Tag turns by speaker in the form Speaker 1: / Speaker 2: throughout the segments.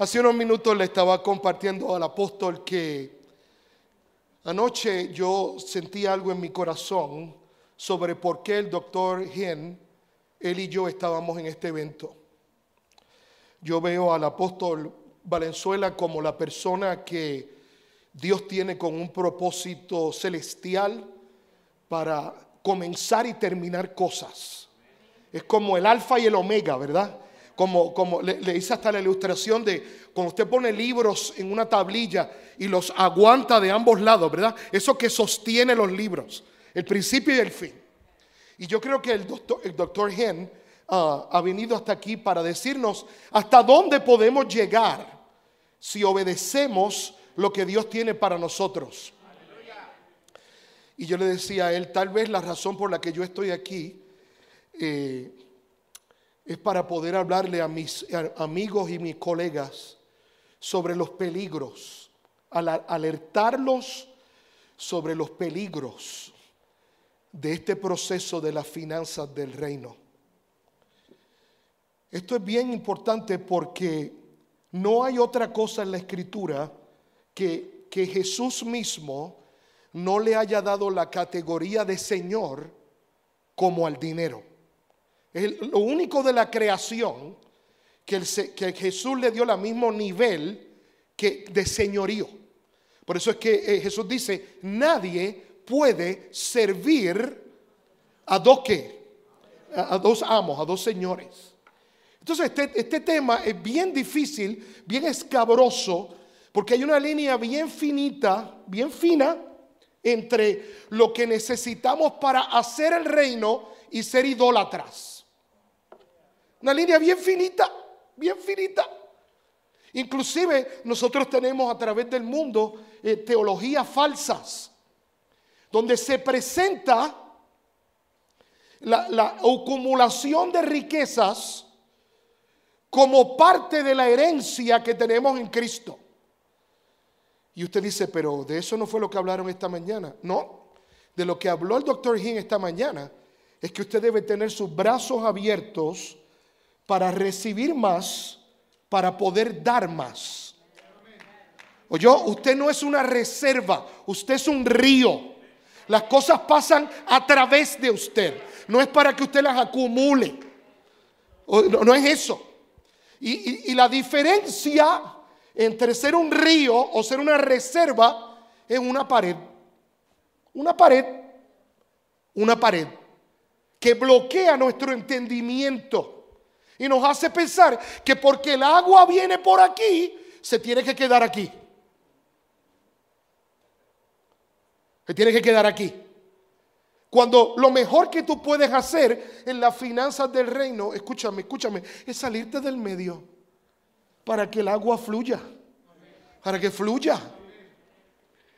Speaker 1: Hace unos minutos le estaba compartiendo al apóstol que anoche yo sentí algo en mi corazón sobre por qué el doctor Hen, él y yo estábamos en este evento. Yo veo al apóstol Valenzuela como la persona que Dios tiene con un propósito celestial para comenzar y terminar cosas. Es como el alfa y el omega, ¿verdad? Como, como le, le, hice hasta la ilustración de cuando usted pone libros en una tablilla y los aguanta de ambos lados, ¿verdad? Eso que sostiene los libros, el principio y el fin. Y yo creo que el doctor, el doctor Hen uh, ha venido hasta aquí para decirnos hasta dónde podemos llegar si obedecemos lo que Dios tiene para nosotros. Y yo le decía a él, tal vez la razón por la que yo estoy aquí eh, es para poder hablarle a mis amigos y mis colegas sobre los peligros, alertarlos sobre los peligros de este proceso de las finanzas del reino. Esto es bien importante porque no hay otra cosa en la escritura que, que Jesús mismo no le haya dado la categoría de Señor como al dinero. Es lo único de la creación que, Jesús le dio el mismo nivel que de señorío. Por eso es que eh, Jesús dice, nadie puede servir a dos qué? A, a dos amos, a dos señores. Entonces este, este tema es bien difícil, bien escabroso, porque hay una línea bien finita, bien fina, entre lo que necesitamos para hacer el reino y ser idólatras. Una línea bien finita, bien finita. Inclusive nosotros tenemos a través del mundo eh, teologías falsas, donde se presenta la, la acumulación de riquezas como parte de la herencia que tenemos en Cristo. Y usted dice, pero de eso no fue lo que hablaron esta mañana. No, de lo que habló el doctor Hinn esta mañana es que usted debe tener sus brazos abiertos para recibir más, para poder dar más. Oye, usted no es una reserva, usted es un río. Las cosas pasan a través de usted. No es para que usted las acumule. No, no es eso. Y, la diferencia entre ser un río o ser una reserva en una pared. Una pared, una pared que bloquea nuestro entendimiento y nos hace pensar que porque el agua viene por aquí, se tiene que quedar aquí. Se tiene que quedar aquí. Cuando lo mejor que tú puedes hacer en las finanzas del reino, escúchame, escúchame, es salirte del medio para que el agua fluya, para que fluya.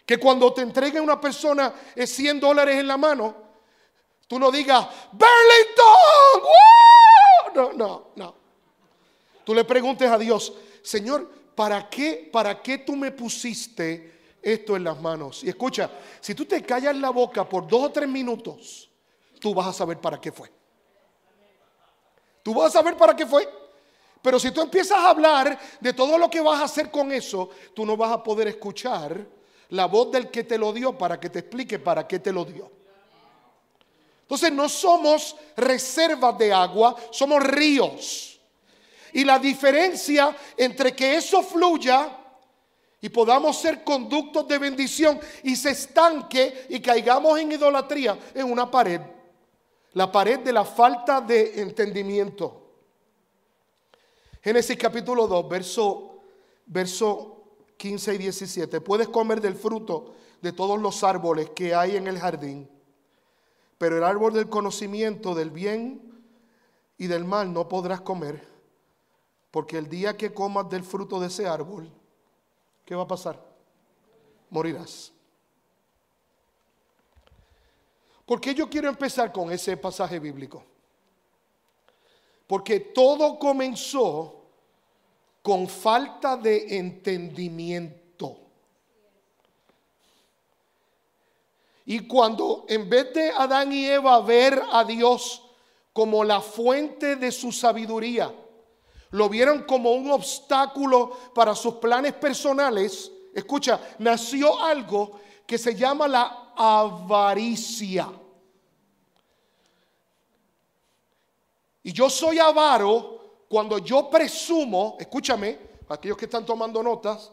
Speaker 1: Que cuando te entregue una persona 100 dólares en la mano, tú no digas, Burlington, no, no, no. Tú le preguntes a Dios, Señor, ¿para qué, para qué tú me pusiste esto en las manos? Y escucha, si tú te callas la boca por dos o tres minutos, tú vas a saber para qué fue. Tú vas a saber para qué fue. Pero si tú empiezas a hablar de todo lo que vas a hacer con eso, tú no vas a poder escuchar la voz del que te lo dio para que te explique para qué te lo dio. Entonces no somos reservas de agua, somos ríos. Y la diferencia entre que eso fluya y podamos ser conductos de bendición y se estanque y caigamos en idolatría en una pared. La pared de la falta de entendimiento. Génesis capítulo 2, verso, verso 15 y 17. Puedes comer del fruto de todos los árboles que hay en el jardín, pero el árbol del conocimiento del bien y del mal no podrás comer, porque el día que comas del fruto de ese árbol, ¿qué va a pasar? Morirás. ¿Por qué yo quiero empezar con ese pasaje bíblico? Porque todo comenzó con falta de entendimiento. Y cuando en vez de Adán y Eva ver a Dios como la fuente de su sabiduría, lo vieron como un obstáculo para sus planes personales, escucha, nació algo que se llama la avaricia. Y yo soy avaro cuando yo presumo, escúchame, aquellos que están tomando notas,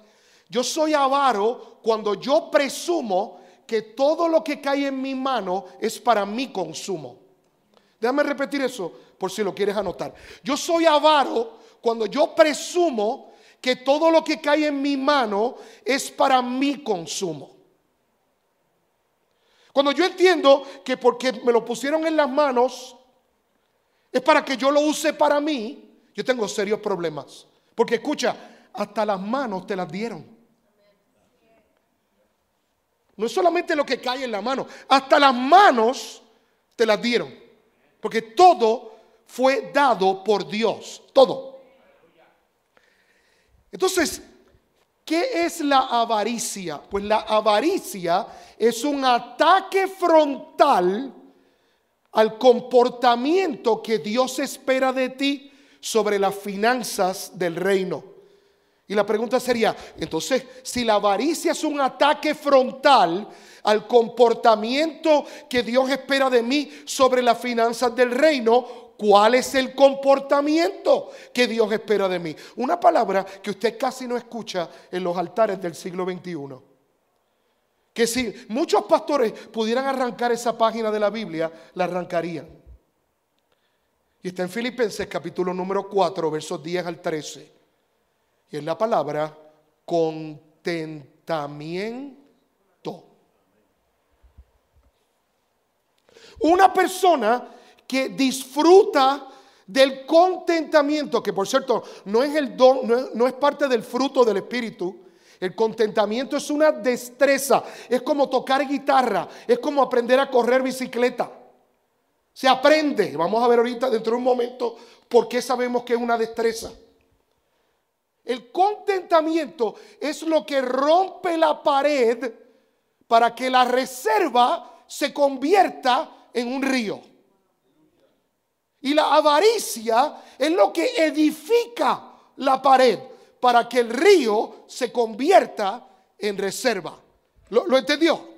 Speaker 1: yo soy avaro cuando yo presumo que todo lo que cae en mi mano es para mi consumo. Déjame repetir eso por si lo quieres anotar. Yo soy avaro cuando yo presumo que todo lo que cae en mi mano es para mi consumo. Cuando yo entiendo que porque me lo pusieron en las manos es para que yo lo use para mí, yo tengo serios problemas. Porque escucha, hasta las manos te las dieron. No es solamente lo que cae en la mano, hasta las manos te las dieron. Porque todo fue dado por Dios, todo. Entonces, ¿qué es la avaricia? Pues la avaricia es un ataque frontal al comportamiento que Dios espera de ti sobre las finanzas del reino. Y la pregunta sería, entonces, si la avaricia es un ataque frontal al comportamiento que Dios espera de mí sobre las finanzas del reino, ¿cuál es el comportamiento que Dios espera de mí? Una palabra que usted casi no escucha en los altares del siglo XXI. Que si muchos pastores pudieran arrancar esa página de la Biblia, la arrancarían. Y está en Filipenses capítulo número 4, versos 10 al 13. Y es la palabra contentamiento. Una persona que disfruta del contentamiento, que por cierto no es el don, no es, no es parte del fruto del Espíritu, el contentamiento es una destreza, es como tocar guitarra, es como aprender a correr bicicleta. Se aprende, vamos a ver ahorita dentro de un momento por qué sabemos que es una destreza. El contentamiento es lo que rompe la pared para que la reserva se convierta en un río. Y la avaricia es lo que edifica la pared para que el río se convierta en reserva. ¿Lo, entendió?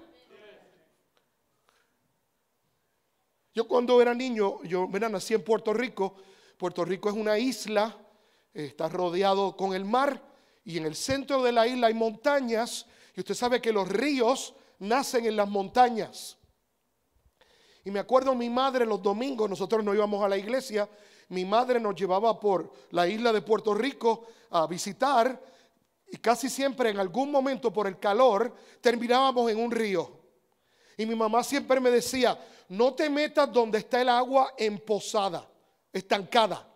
Speaker 1: Yo cuando era niño, yo nací en Puerto Rico. Puerto Rico es una isla, está rodeado con el mar y en el centro de la isla hay montañas y usted sabe que los ríos nacen en las montañas. Y me acuerdo mi madre los domingos, nosotros no íbamos a la iglesia, mi madre nos llevaba por la isla de Puerto Rico a visitar y casi siempre en algún momento por el calor terminábamos en un río. Y mi mamá siempre me decía, no te metas donde está el agua emposada, estancada.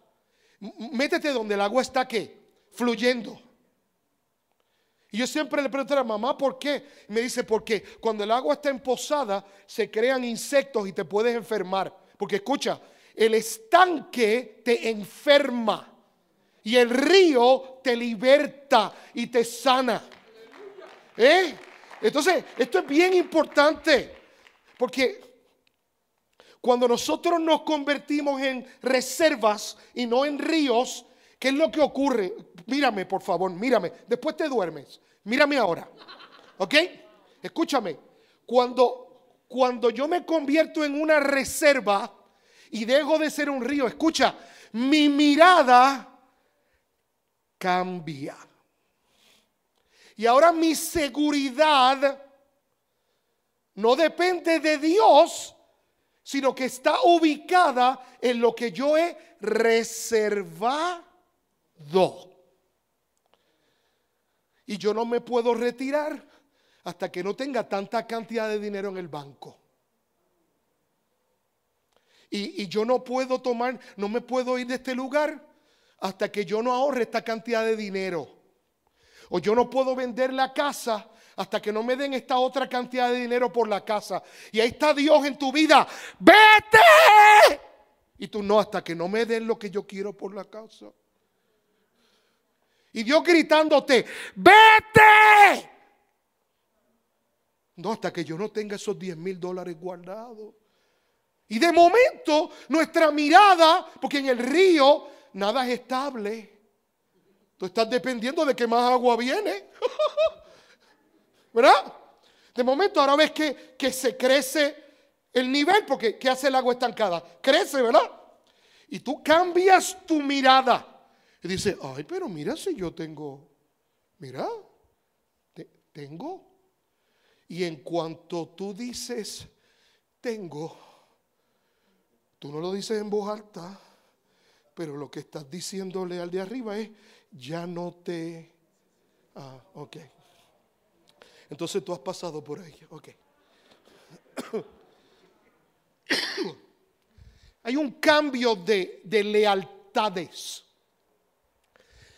Speaker 1: Métete donde el agua está qué? Fluyendo. Y yo siempre le pregunto a la mamá, ¿por qué? me dice, porque cuando el agua está emposada se crean insectos y te puedes enfermar. Porque escucha, el estanque te enferma y el río te liberta y te sana. ¿Eh? Entonces, esto es bien importante porque cuando nosotros nos convertimos en reservas y no en ríos, ¿qué es lo que ocurre? Mírame, por favor, mírame. Después te duermes. Mírame ahora. ¿Ok? Escúchame. Cuando, cuando yo me convierto en una reserva, y dejo de ser un río, escucha, mi mirada cambia. Y ahora mi seguridad no depende de Dios, sino que está ubicada en lo que yo he reservado. Y yo no me puedo retirar hasta que no tenga tanta cantidad de dinero en el banco. Y, yo no puedo tomar, no me puedo ir de este lugar hasta que yo no ahorre esta cantidad de dinero. O yo no puedo vender la casa hasta que no me den esta otra cantidad de dinero por la casa. Y ahí está Dios en tu vida. Vete. Y tú no, hasta que no me den lo que yo quiero por la casa. Y Dios gritándote, vete. No, hasta que yo no tenga esos 10 mil dólares guardados. Y de momento nuestra mirada, porque en el río nada es estable. Tú estás dependiendo de que más agua viene. ¿Verdad? De momento ahora ves que, que se crece el nivel, porque ¿qué hace el agua estancada? Crece, ¿verdad? Y tú cambias tu mirada. Y dices, ay, pero mira si yo tengo, mira, tengo. Y en cuanto tú dices, tengo, tú no lo dices en voz alta, pero lo que estás diciéndole al de arriba es, ya no te... Ah, ok. Entonces tú has pasado por ahí, ok. Hay un cambio de, de lealtades.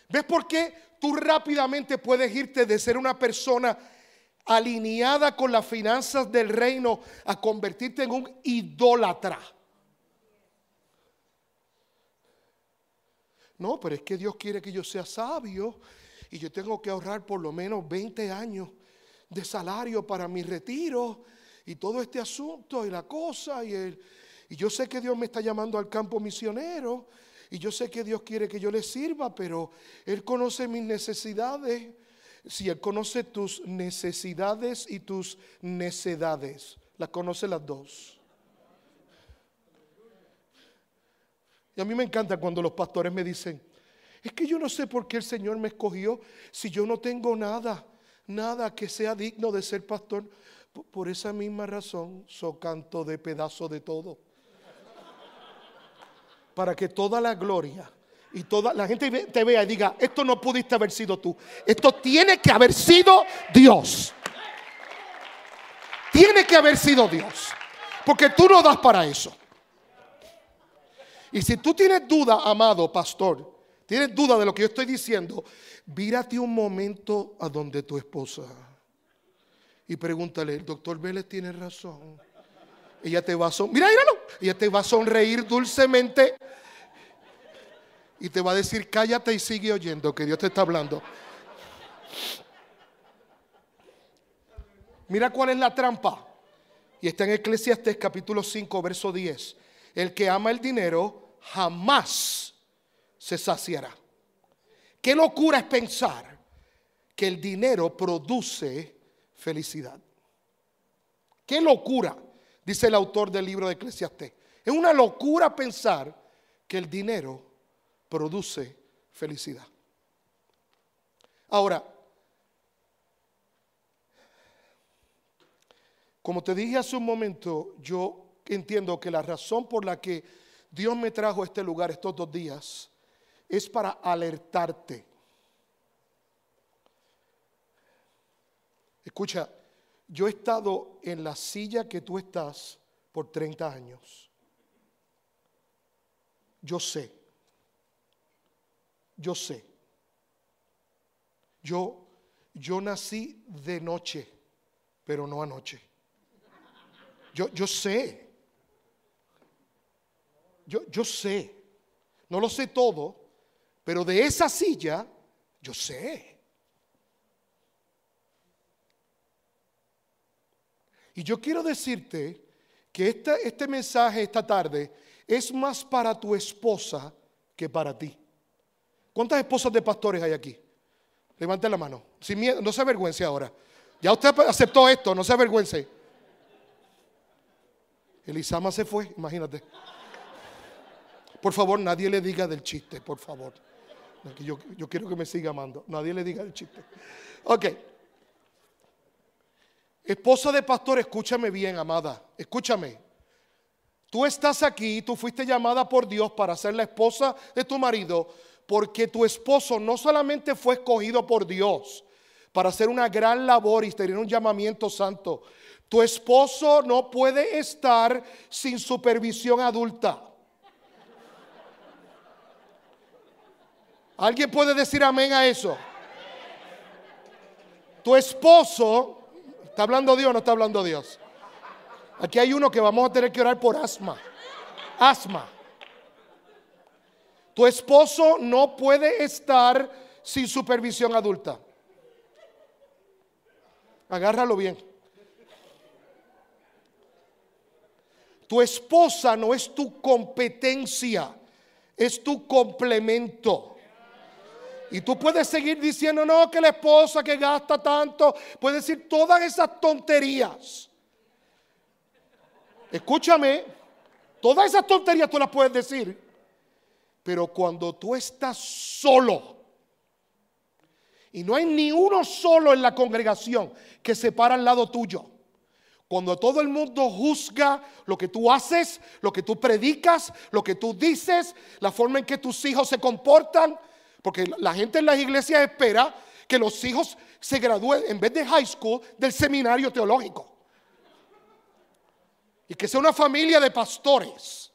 Speaker 1: ¿Ves por qué tú rápidamente puedes irte de ser una persona alineada con las finanzas del reino a convertirte en un idólatra? No, pero es que Dios quiere que yo sea sabio y yo tengo que ahorrar por lo menos 20 años de salario para mi retiro y todo este asunto y la cosa y el y yo sé que Dios me está llamando al campo misionero y yo sé que Dios quiere que yo le sirva, pero Él conoce mis necesidades. Si Él conoce tus necesidades y tus necedades, las conoce las dos. Y a mí me encanta cuando los pastores me dicen, es que yo no sé por qué el Señor me escogió si yo no tengo nada, nada que sea digno de ser pastor. Por esa misma razón, so canto de pedazo de todo para que toda la gloria y toda la gente te vea y diga, esto no pudiste haber sido tú, esto tiene que haber sido Dios. Tiene que haber sido Dios, porque tú no das para eso. Y si tú tienes duda, amado pastor, tienes duda de lo que yo estoy diciendo, vírate un momento a donde tu esposa y pregúntale, el doctor Vélez tiene razón. Ella te va a sonreír, mira, míralo, ella te va a sonreír dulcemente y te va a decir, cállate y sigue oyendo que Dios te está hablando. Mira cuál es la trampa. Y está en Eclesiastes capítulo 5, verso 10. El que ama el dinero jamás se saciará. Qué locura es pensar que el dinero produce felicidad. Qué locura dice el autor del libro de Eclesiastés. Es una locura pensar que el dinero produce felicidad. Ahora, como te dije hace un momento, yo entiendo que la razón por la que Dios me trajo a este lugar estos dos días es para alertarte. Escucha, yo he estado en la silla que tú estás por 30 años. Yo sé. Yo sé. Yo yo nací de noche, pero no anoche. Yo, yo sé. Yo, yo sé. No lo sé todo, pero de esa silla yo sé. Y yo quiero decirte que este, mensaje esta tarde es más para tu esposa que para ti. ¿Cuántas esposas de pastores hay aquí? Levante la mano. Sin miedo, no se avergüence ahora. Ya usted aceptó esto, no se avergüence. Elisama se fue, imagínate. Por favor, nadie le diga del chiste, por favor. Yo, yo quiero que me siga amando. Nadie le diga del chiste. Ok. Esposa de pastor, escúchame bien, amada. Escúchame. Tú estás aquí, tú fuiste llamada por Dios para ser la esposa de tu marido, porque tu esposo no solamente fue escogido por Dios para hacer una gran labor y tener un llamamiento santo, tu esposo no puede estar sin supervisión adulta. ¿Alguien puede decir amén a eso? Tu esposo ¿Está hablando Dios o no está hablando Dios? Aquí hay uno que vamos a tener que orar por asma. Asma. Tu esposo no puede estar sin supervisión adulta. Agárralo bien. Tu esposa no es tu competencia, es tu complemento. Y tú puedes seguir diciendo, no, que la esposa que gasta tanto, puedes decir todas esas tonterías. Escúchame, todas esas tonterías tú las puedes decir, pero cuando tú estás solo y no hay ni uno solo en la congregación que se para al lado tuyo, cuando todo el mundo juzga lo que tú haces, lo que tú predicas, lo que tú dices, la forma en que tus hijos se comportan, porque la gente en las iglesias espera que los hijos se gradúen en vez de high school del seminario teológico. Y que sea una familia de pastores.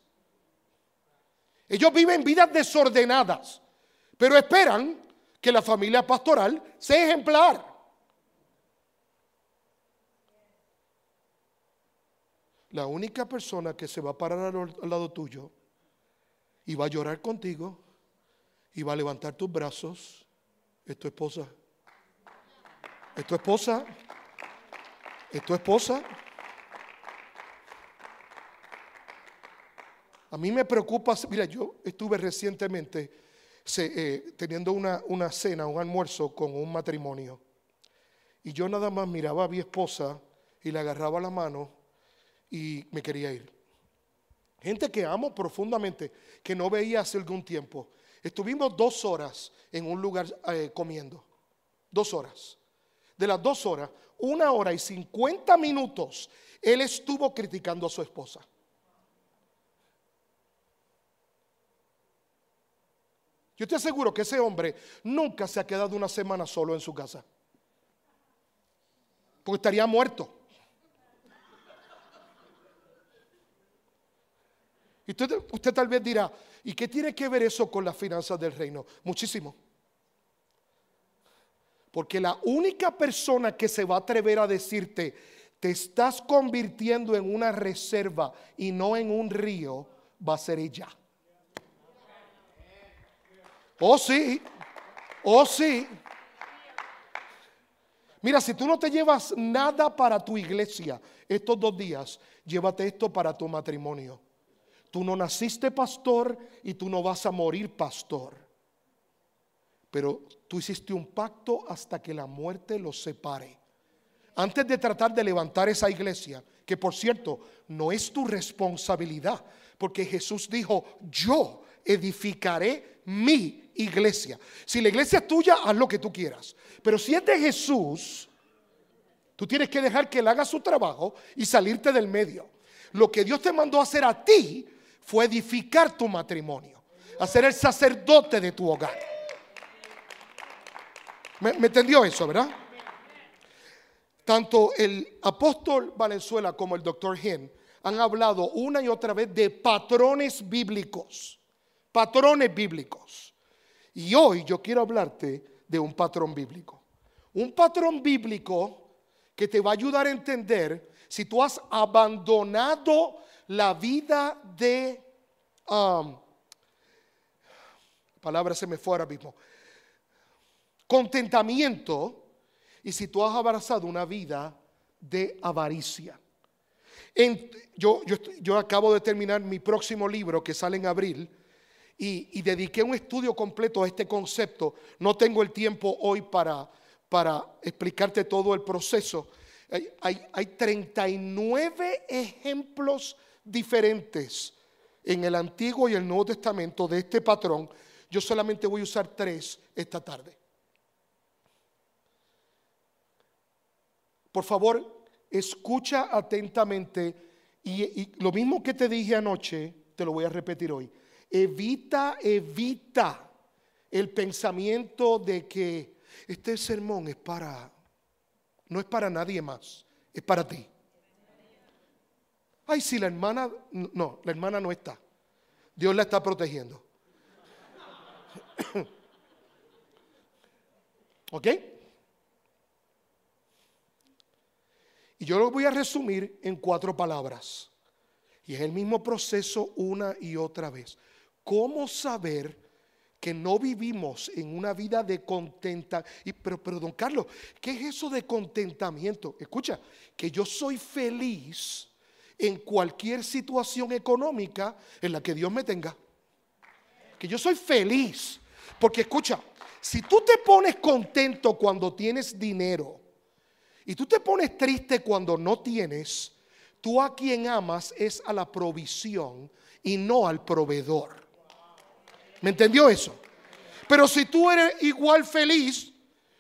Speaker 1: Ellos viven vidas desordenadas, pero esperan que la familia pastoral sea ejemplar. La única persona que se va a parar al lado tuyo y va a llorar contigo y va a levantar tus brazos es tu esposa. Es tu esposa. Es tu esposa. A mí me preocupa, mira, yo estuve recientemente eh, teniendo una, una cena, un almuerzo con un matrimonio. Y yo nada más miraba a mi esposa y le agarraba la mano y me quería ir. Gente que amo profundamente, que no veía hace algún tiempo. Estuvimos dos horas en un lugar eh, comiendo. Dos horas. De las dos horas, una hora y cincuenta minutos, él estuvo criticando a su esposa. Yo te aseguro que ese hombre nunca se ha quedado una semana solo en su casa. Porque estaría muerto. Y usted, tal vez dirá, ¿y qué tiene que ver eso con las finanzas del reino? Muchísimo. Porque la única persona que se va a atrever a decirte, te estás convirtiendo en una reserva y no en un río, va a ser ella. Oh sí, oh sí. Mira, si tú no te llevas nada para tu iglesia estos dos días, llévate esto para tu matrimonio. Tú no naciste pastor y tú no vas a morir pastor. Pero tú hiciste un pacto hasta que la muerte los separe. Antes de tratar de levantar esa iglesia, que por cierto no es tu responsabilidad, porque Jesús dijo, yo edificaré mi iglesia. Si la iglesia es tuya, haz lo que tú quieras. Pero si es de Jesús, tú tienes que dejar que él haga su trabajo y salirte del medio. Lo que Dios te mandó a hacer a ti fue edificar tu matrimonio, hacer el sacerdote de tu hogar. ¿Me, entendió eso, verdad? Tanto el apóstol Valenzuela como el doctor Hen han hablado una y otra vez de patrones bíblicos, patrones bíblicos. Y hoy yo quiero hablarte de un patrón bíblico. Un patrón bíblico que te va a ayudar a entender si tú has abandonado la vida de, um, palabra se me fue ahora mismo, contentamiento y si tú has abrazado una vida de avaricia. yo, yo, acabo de terminar mi próximo libro que sale en abril y, y, dediqué un estudio completo a este concepto. No tengo el tiempo hoy para, para explicarte todo el proceso. Hay, hay, hay 39 ejemplos diferentes en el Antiguo y el Nuevo Testamento de este patrón, yo solamente voy a usar tres esta tarde. Por favor, escucha atentamente y, lo mismo que te dije anoche, te lo voy a repetir hoy. Evita, evita el pensamiento de que este sermón es para, no es para nadie más, es para ti. Ay, si la hermana, no, la hermana no está. Dios la está protegiendo. ¿Ok? Y yo lo voy a resumir en cuatro palabras. Y es el mismo proceso una y otra vez. ¿Cómo saber que no vivimos en una vida de contenta? Y, pero, pero, don Carlos, ¿qué es eso de contentamiento? Escucha, que yo soy feliz en cualquier situación económica en la que Dios me tenga. Que yo soy feliz. Porque escucha, Si tú te pones contento cuando tienes dinero y tú te pones triste cuando no tienes, tú a quien amas es a la provisión y no al proveedor. ¿Me entendió eso? Pero si tú eres igual feliz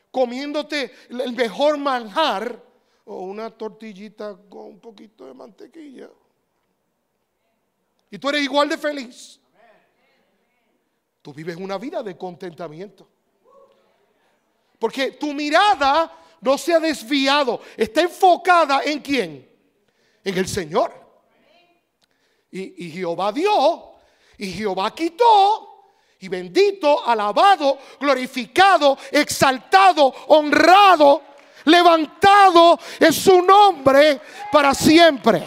Speaker 1: comiéndote el mejor manjar o una tortillita con un poquito de mantequilla, y tú eres igual de feliz, tú vives una vida de contentamiento. Porque tu mirada no se ha desviado, está enfocada en quién? En el Señor. Y, Jehová dio, y Jehová quitó, y bendito, alabado, glorificado, exaltado, honrado, levantado es su nombre para siempre.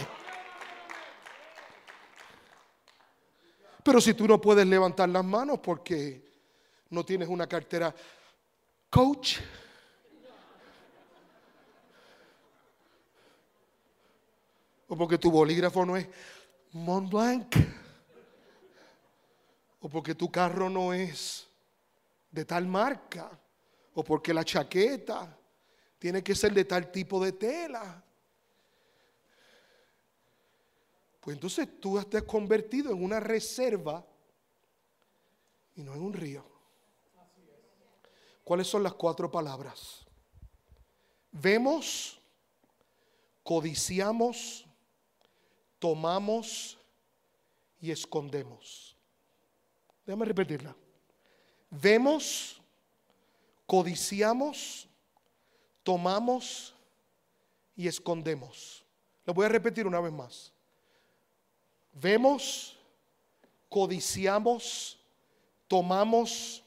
Speaker 1: Pero si tú no puedes levantar las manos porque no tienes una cartera coach. O porque tu bolígrafo no es Mont Blanc. O porque tu carro no es de tal marca. O porque la chaqueta tiene que ser de tal tipo de tela. Pues entonces tú has convertido en una reserva y no en un río. ¿Cuáles son las cuatro palabras? Vemos, codiciamos, tomamos y escondemos. Déjame repetirla. Vemos, codiciamos, tomamos y escondemos. Lo voy a repetir una vez más. Vemos, codiciamos, tomamos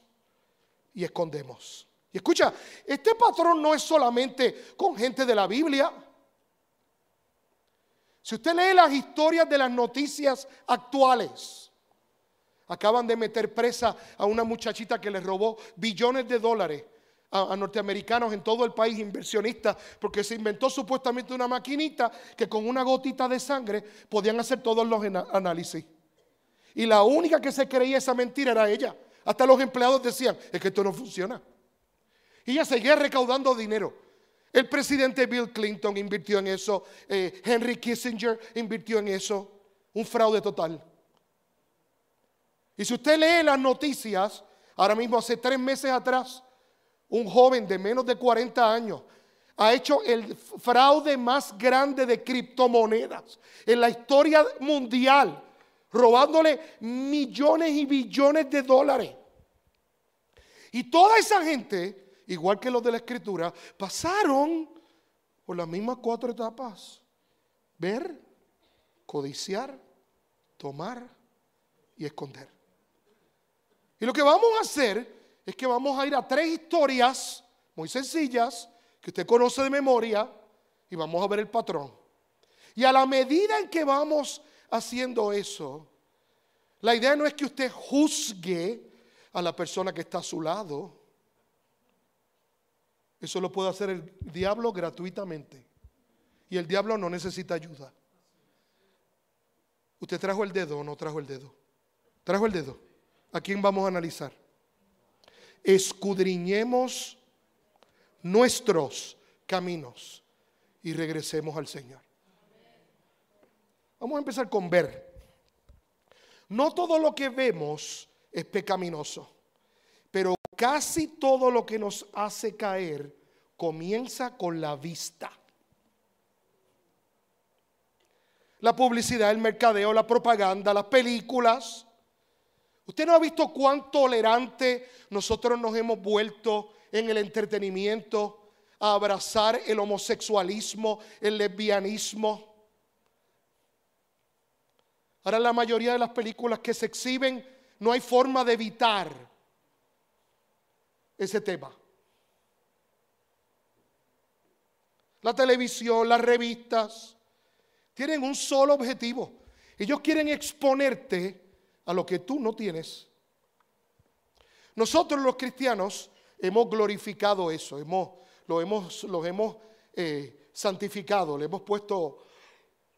Speaker 1: y escondemos. Y escucha, este patrón no es solamente con gente de la Biblia. Si usted lee las historias de las noticias actuales, acaban de meter presa a una muchachita que le robó billones de dólares a, norteamericanos en todo el país, inversionistas, porque se inventó supuestamente una maquinita que con una gotita de sangre podían hacer todos los análisis. Y la única que se creía esa mentira era ella. Hasta los empleados decían, es que esto no funciona. Y ella seguía recaudando dinero. El presidente Bill Clinton invirtió en eso, eh, Henry Kissinger invirtió en eso, un fraude total. Y si usted lee las noticias, ahora mismo hace tres meses atrás, un joven de menos de 40 años ha hecho el fraude más grande de criptomonedas en la historia mundial robándole millones y billones de dólares. Y toda esa gente, igual que los de la escritura, pasaron por las mismas cuatro etapas. Ver, codiciar, tomar y esconder. Y lo que vamos a hacer es que vamos a ir a tres historias muy sencillas que usted conoce de memoria y vamos a ver el patrón. Y a la medida en que vamos haciendo eso, la idea no es que usted juzgue a la persona que está a su lado. Eso lo puede hacer el diablo gratuitamente. Y el diablo no necesita ayuda. ¿Usted trajo el dedo o no trajo el dedo? Trajo el dedo. ¿A quién vamos a analizar? Escudriñemos nuestros caminos y regresemos al Señor. Vamos a empezar con ver. No todo lo que vemos es pecaminoso, pero casi todo lo que nos hace caer comienza con la vista. La publicidad, el mercadeo, la propaganda, las películas. Usted no ha visto cuán tolerante nosotros nos hemos vuelto en el entretenimiento a abrazar el homosexualismo, el lesbianismo. Ahora la mayoría de las películas que se exhiben no hay forma de evitar ese tema. La televisión, las revistas, tienen un solo objetivo. Ellos quieren exponerte a lo que tú no tienes. Nosotros los cristianos hemos glorificado eso, hemos, lo hemos, los hemos eh, santificado, le hemos puesto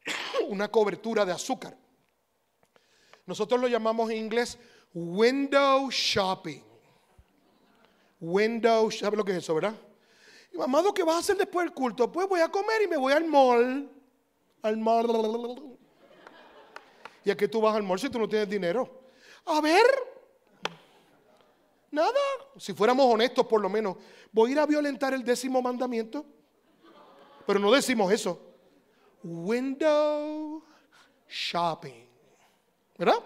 Speaker 1: una cobertura de azúcar. Nosotros lo llamamos en inglés window shopping. window, ¿sabe lo que es eso, verdad? Y mamado, ¿qué vas a hacer después del culto? Pues voy a comer y me voy al mall. Al mall. ¿Y a tú vas al mall si tú no tienes dinero? A ver. Nada. Si fuéramos honestos, por lo menos. Voy a ir a violentar el décimo mandamiento. Pero no decimos eso. Window shopping. ¿Verdad?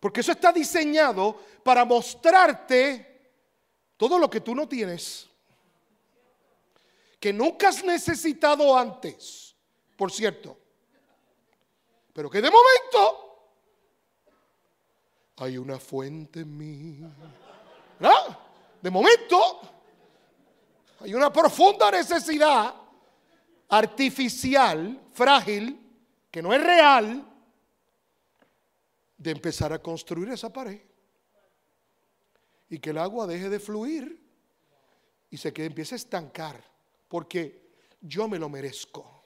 Speaker 1: Porque eso está diseñado para mostrarte todo lo que tú no tienes. Que nunca has necesitado antes, por cierto. Pero que de momento hay una fuente en mí. De momento hay una profunda necesidad artificial, frágil, que no es real, de empezar a construir esa pared y que el agua deje de fluir y se quede, empiece a estancar, porque yo me lo merezco.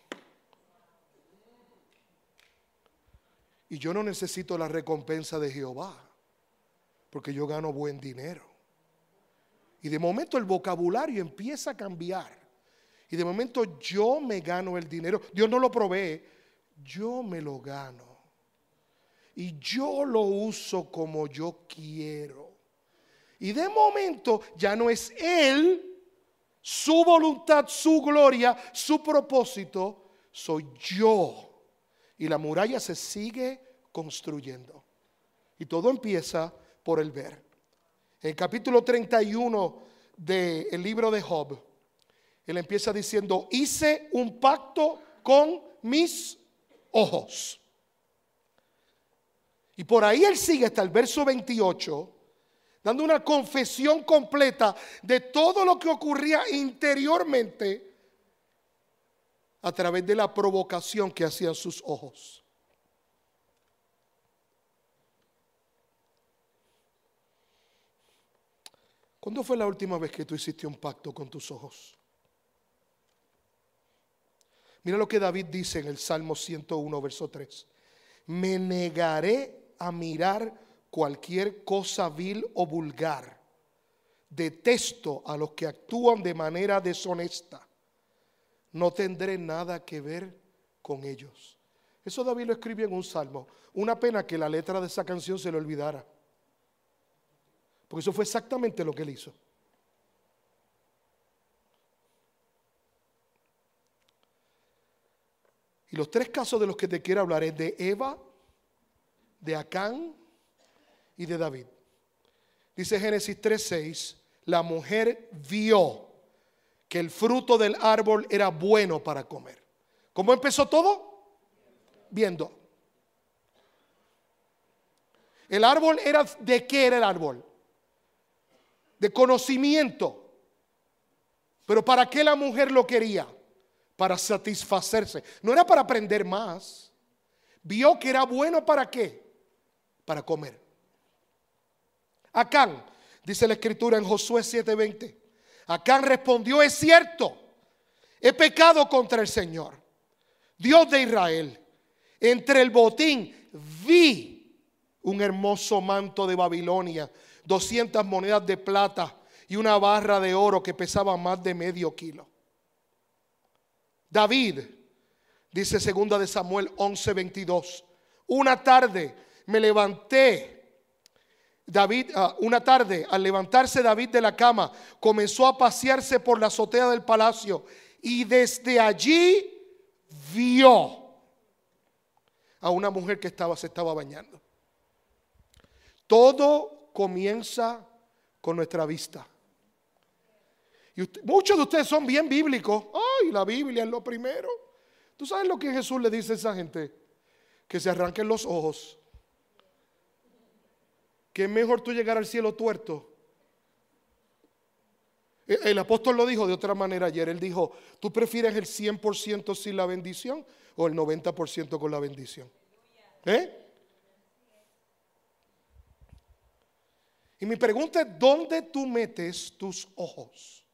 Speaker 1: Y yo no necesito la recompensa de Jehová, porque yo gano buen dinero. Y de momento el vocabulario empieza a cambiar. Y de momento yo me gano el dinero. Dios no lo provee, yo me lo gano y yo lo uso como yo quiero. Y de momento ya no es Él, su voluntad, su gloria, su propósito, soy yo. Y la muralla se sigue construyendo. Y todo empieza por el ver. En el capítulo 31 del libro de Job, él empieza diciendo, hice un pacto con mis ojos. Y por ahí él sigue hasta el verso 28, dando una confesión completa de todo lo que ocurría interiormente a través de la provocación que hacían sus ojos. ¿Cuándo fue la última vez que tú hiciste un pacto con tus ojos? Mira lo que David dice en el Salmo 101, verso 3. Me negaré a mirar cualquier cosa vil o vulgar. Detesto a los que actúan de manera deshonesta. No tendré nada que ver con ellos. Eso David lo escribió en un salmo. Una pena que la letra de esa canción se le olvidara. Porque eso fue exactamente lo que él hizo. Y los tres casos de los que te quiero hablar es de Eva, de Acán y de David. Dice Génesis 3:6, la mujer vio que el fruto del árbol era bueno para comer. ¿Cómo empezó todo? Viendo. El árbol era de qué era el árbol? De conocimiento. Pero ¿para qué la mujer lo quería? Para satisfacerse. No era para aprender más. Vio que era bueno para qué? para comer. Acán, dice la escritura en Josué 7:20, Acán respondió, es cierto, he pecado contra el Señor, Dios de Israel. Entre el botín vi un hermoso manto de Babilonia, 200 monedas de plata y una barra de oro que pesaba más de medio kilo. David, dice segunda de Samuel 11:22, una tarde me levanté. David, ah, una tarde, al levantarse David de la cama, comenzó a pasearse por la azotea del palacio y desde allí vio a una mujer que estaba, se estaba bañando. Todo comienza con nuestra vista. Y muchos de ustedes son bien bíblicos. Ay, la Biblia es lo primero. ¿Tú sabes lo que Jesús le dice a esa gente? Que se arranquen los ojos que es mejor tú llegar al cielo tuerto. El apóstol lo dijo de otra manera ayer. Él dijo, ¿tú prefieres el 100% sin la bendición o el 90% con la bendición? ¿Eh? Y mi pregunta es, ¿dónde tú metes tus ojos?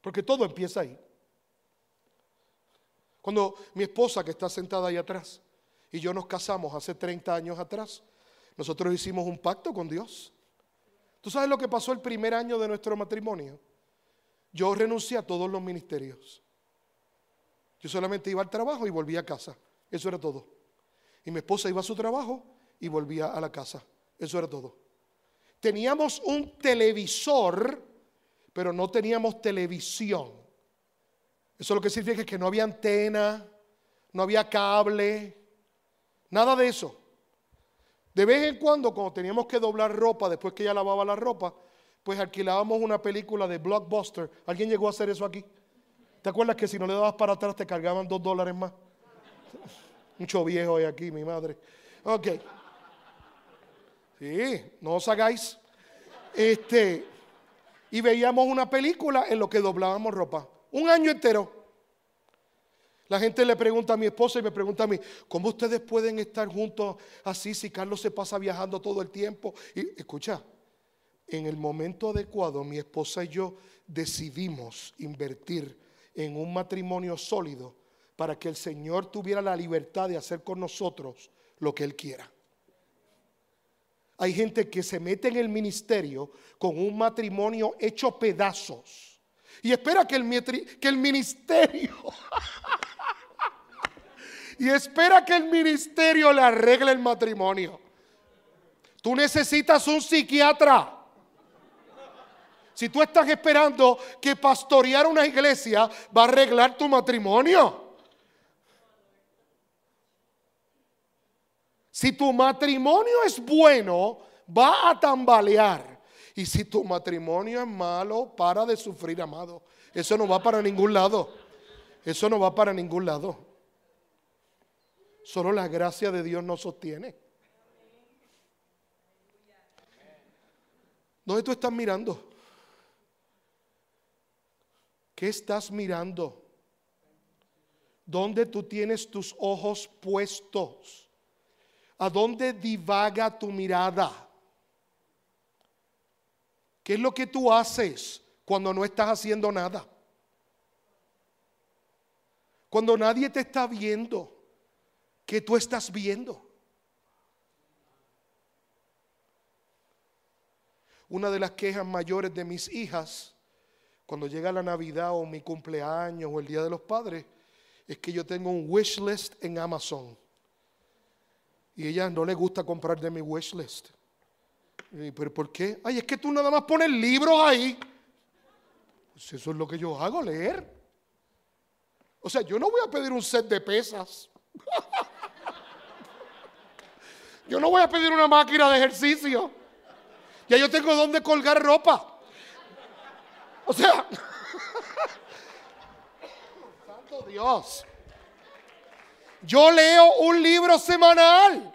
Speaker 1: Porque todo empieza ahí. Cuando mi esposa, que está sentada ahí atrás, y yo nos casamos hace 30 años atrás, nosotros hicimos un pacto con Dios. ¿Tú sabes lo que pasó el primer año de nuestro matrimonio? Yo renuncié a todos los ministerios. Yo solamente iba al trabajo y volvía a casa. Eso era todo. Y mi esposa iba a su trabajo y volvía a la casa. Eso era todo. Teníamos un televisor, pero no teníamos televisión. Eso lo que significa que no había antena, no había cable, nada de eso. De vez en cuando, cuando teníamos que doblar ropa después que ella lavaba la ropa, pues alquilábamos una película de Blockbuster. ¿Alguien llegó a hacer eso aquí? ¿Te acuerdas que si no le dabas para atrás te cargaban dos dólares más? Mucho viejo hay aquí, mi madre. Ok. Sí, no os hagáis. Este, y veíamos una película en lo que doblábamos ropa. Un año entero. La gente le pregunta a mi esposa y me pregunta a mí, ¿cómo ustedes pueden estar juntos así si Carlos se pasa viajando todo el tiempo? Y escucha, en el momento adecuado mi esposa y yo decidimos invertir en un matrimonio sólido para que el Señor tuviera la libertad de hacer con nosotros lo que Él quiera. Hay gente que se mete en el ministerio con un matrimonio hecho pedazos y espera que el, que el ministerio y espera que el ministerio le arregle el matrimonio. Tú necesitas un psiquiatra. Si tú estás esperando que pastorear una iglesia va a arreglar tu matrimonio. Si tu matrimonio es bueno, va a tambalear. Y si tu matrimonio es malo, para de sufrir, amado. Eso no va para ningún lado. Eso no va para ningún lado. Solo la gracia de Dios nos sostiene. ¿Dónde tú estás mirando? ¿Qué estás mirando? ¿Dónde tú tienes tus ojos puestos? ¿A dónde divaga tu mirada? ¿Qué es lo que tú haces cuando no estás haciendo nada? Cuando nadie te está viendo que tú estás viendo. Una de las quejas mayores de mis hijas, cuando llega la Navidad o mi cumpleaños o el Día de los Padres, es que yo tengo un wish list en Amazon. Y ella no le gusta comprar de mi wish list. ¿Pero por qué? Ay, es que tú nada más pones libros ahí. Pues eso es lo que yo hago, leer. O sea, yo no voy a pedir un set de pesas. Yo no voy a pedir una máquina de ejercicio. Ya yo tengo donde colgar ropa. O sea, Santo Dios. Yo leo un libro semanal.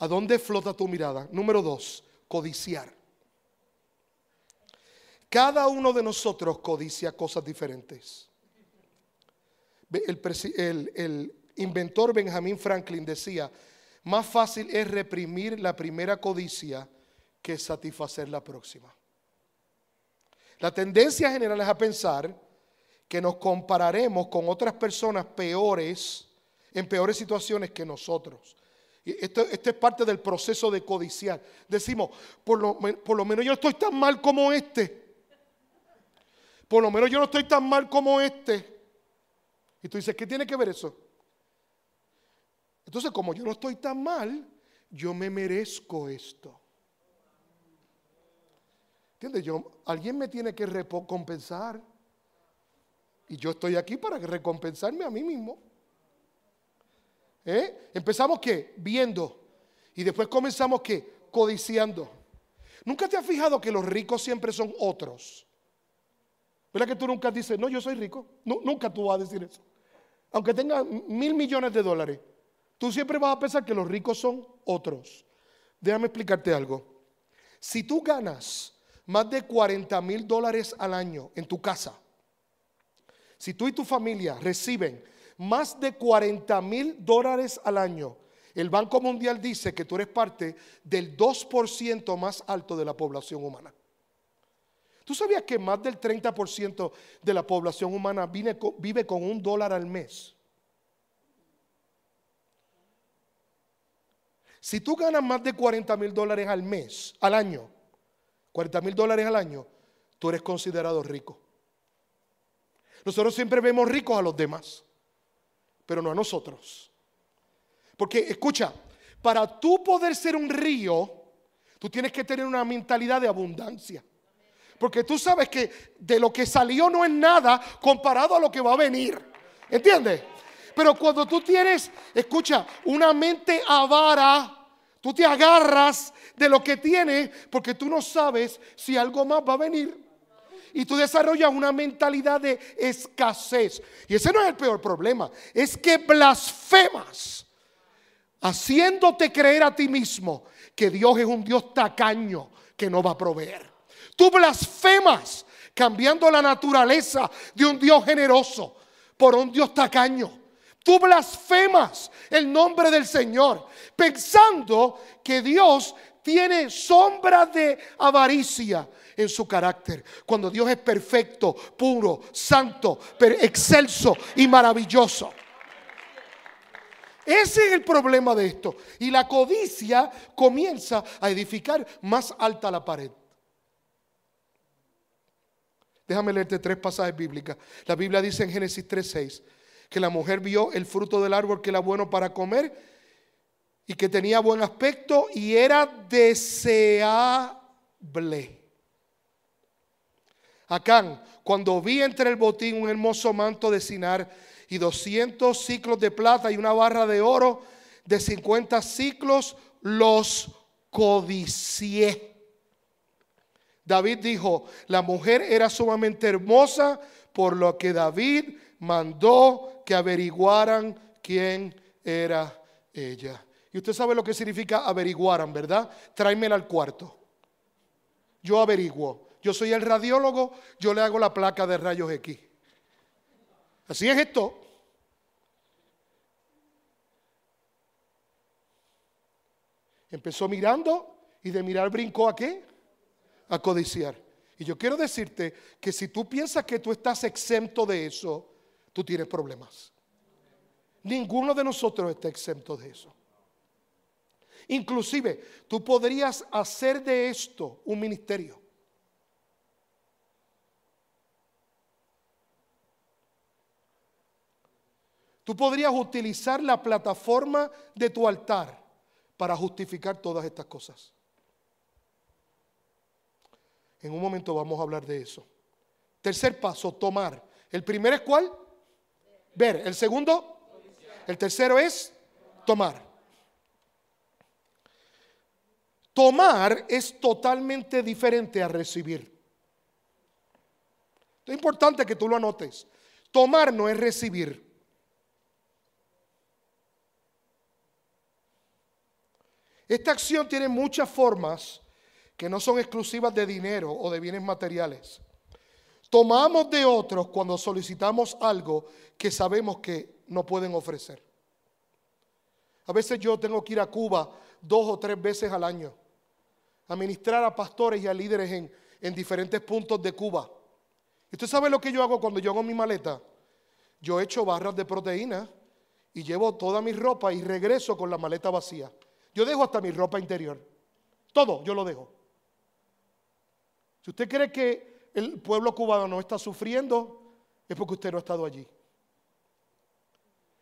Speaker 1: ¿A dónde flota tu mirada? Número dos, codiciar. Cada uno de nosotros codicia cosas diferentes el, inventor Benjamin Franklin decía, más fácil es reprimir la primera codicia que satisfacer la próxima. La tendencia general es a pensar que nos compararemos con otras personas peores, en peores situaciones que nosotros. Esto, es parte del proceso de codiciar. Decimos, por lo, por lo menos yo no estoy tan mal como este. Por lo menos yo no estoy tan mal como este. Y tú dices, ¿qué tiene que ver eso? Entonces, como yo no estoy tan mal, yo me merezco esto. ¿Entiendes? Yo, alguien me tiene que recompensar. Y yo estoy aquí para recompensarme a mí mismo. ¿Eh? Empezamos qué? Viendo. Y después comenzamos qué? Codiciando. ¿Nunca te has fijado que los ricos siempre son otros? ¿Verdad que tú nunca dices, no, yo soy rico? nunca tú vas a decir eso. Aunque tenga mil millones de dólares, tú siempre vas a pensar que los ricos son otros. Déjame explicarte algo. Si tú ganas más de 40 mil dólares al año en tu casa, si tú y tu familia reciben más de 40 mil dólares al año, el Banco Mundial dice que tú eres parte del 2% más alto de la población humana. ¿Tú sabías que más del 30% de la población humana vive con un dólar al mes? Si tú ganas más de 40 mil dólares al mes, al año, 40 mil dólares al año, tú eres considerado rico. Nosotros siempre vemos ricos a los demás, pero no a nosotros. Porque escucha, para tú poder ser un río, tú tienes que tener una mentalidad de abundancia. Porque tú sabes que de lo que salió no es nada comparado a lo que va a venir. ¿Entiendes? Pero cuando tú tienes, escucha, una mente avara, tú te agarras de lo que tienes porque tú no sabes si algo más va a venir. Y tú desarrollas una mentalidad de escasez. Y ese no es el peor problema. Es que blasfemas haciéndote creer a ti mismo que Dios es un Dios tacaño que no va a proveer. Tú blasfemas cambiando la naturaleza de un Dios generoso por un Dios tacaño. Tú blasfemas el nombre del Señor pensando que Dios tiene sombra de avaricia en su carácter. Cuando Dios es perfecto, puro, santo, excelso y maravilloso. Ese es el problema de esto. Y la codicia comienza a edificar más alta la pared. Déjame leerte tres pasajes bíblicas. La Biblia dice en Génesis 3:6 que la mujer vio el fruto del árbol que era bueno para comer y que tenía buen aspecto y era deseable. Acán, cuando vi entre el botín un hermoso manto de cinar y 200 ciclos de plata y una barra de oro de 50 ciclos, los codicié. David dijo, la mujer era sumamente hermosa, por lo que David mandó que averiguaran quién era ella. Y usted sabe lo que significa averiguaran, ¿verdad? Tráemela al cuarto. Yo averiguo. Yo soy el radiólogo, yo le hago la placa de rayos X. Así es esto. Empezó mirando y de mirar brincó a qué? A codiciar. Y yo quiero decirte que si tú piensas que tú estás exento de eso, tú tienes problemas. Ninguno de nosotros está exento de eso. Inclusive, tú podrías hacer de esto un ministerio. Tú podrías utilizar la plataforma de tu altar para justificar todas estas cosas. En un momento vamos a hablar de eso. Tercer paso, tomar. El primero es cuál? Ver. El segundo, el tercero es tomar. Tomar es totalmente diferente a recibir. Es importante que tú lo anotes. Tomar no es recibir. Esta acción tiene muchas formas que no son exclusivas de dinero o de bienes materiales. Tomamos de otros cuando solicitamos algo que sabemos que no pueden ofrecer. A veces yo tengo que ir a Cuba dos o tres veces al año a ministrar a pastores y a líderes en, en diferentes puntos de Cuba. ¿Y usted sabe lo que yo hago cuando yo hago mi maleta? Yo echo barras de proteína y llevo toda mi ropa y regreso con la maleta vacía. Yo dejo hasta mi ropa interior. Todo yo lo dejo. Si usted cree que el pueblo cubano no está sufriendo, es porque usted no ha estado allí.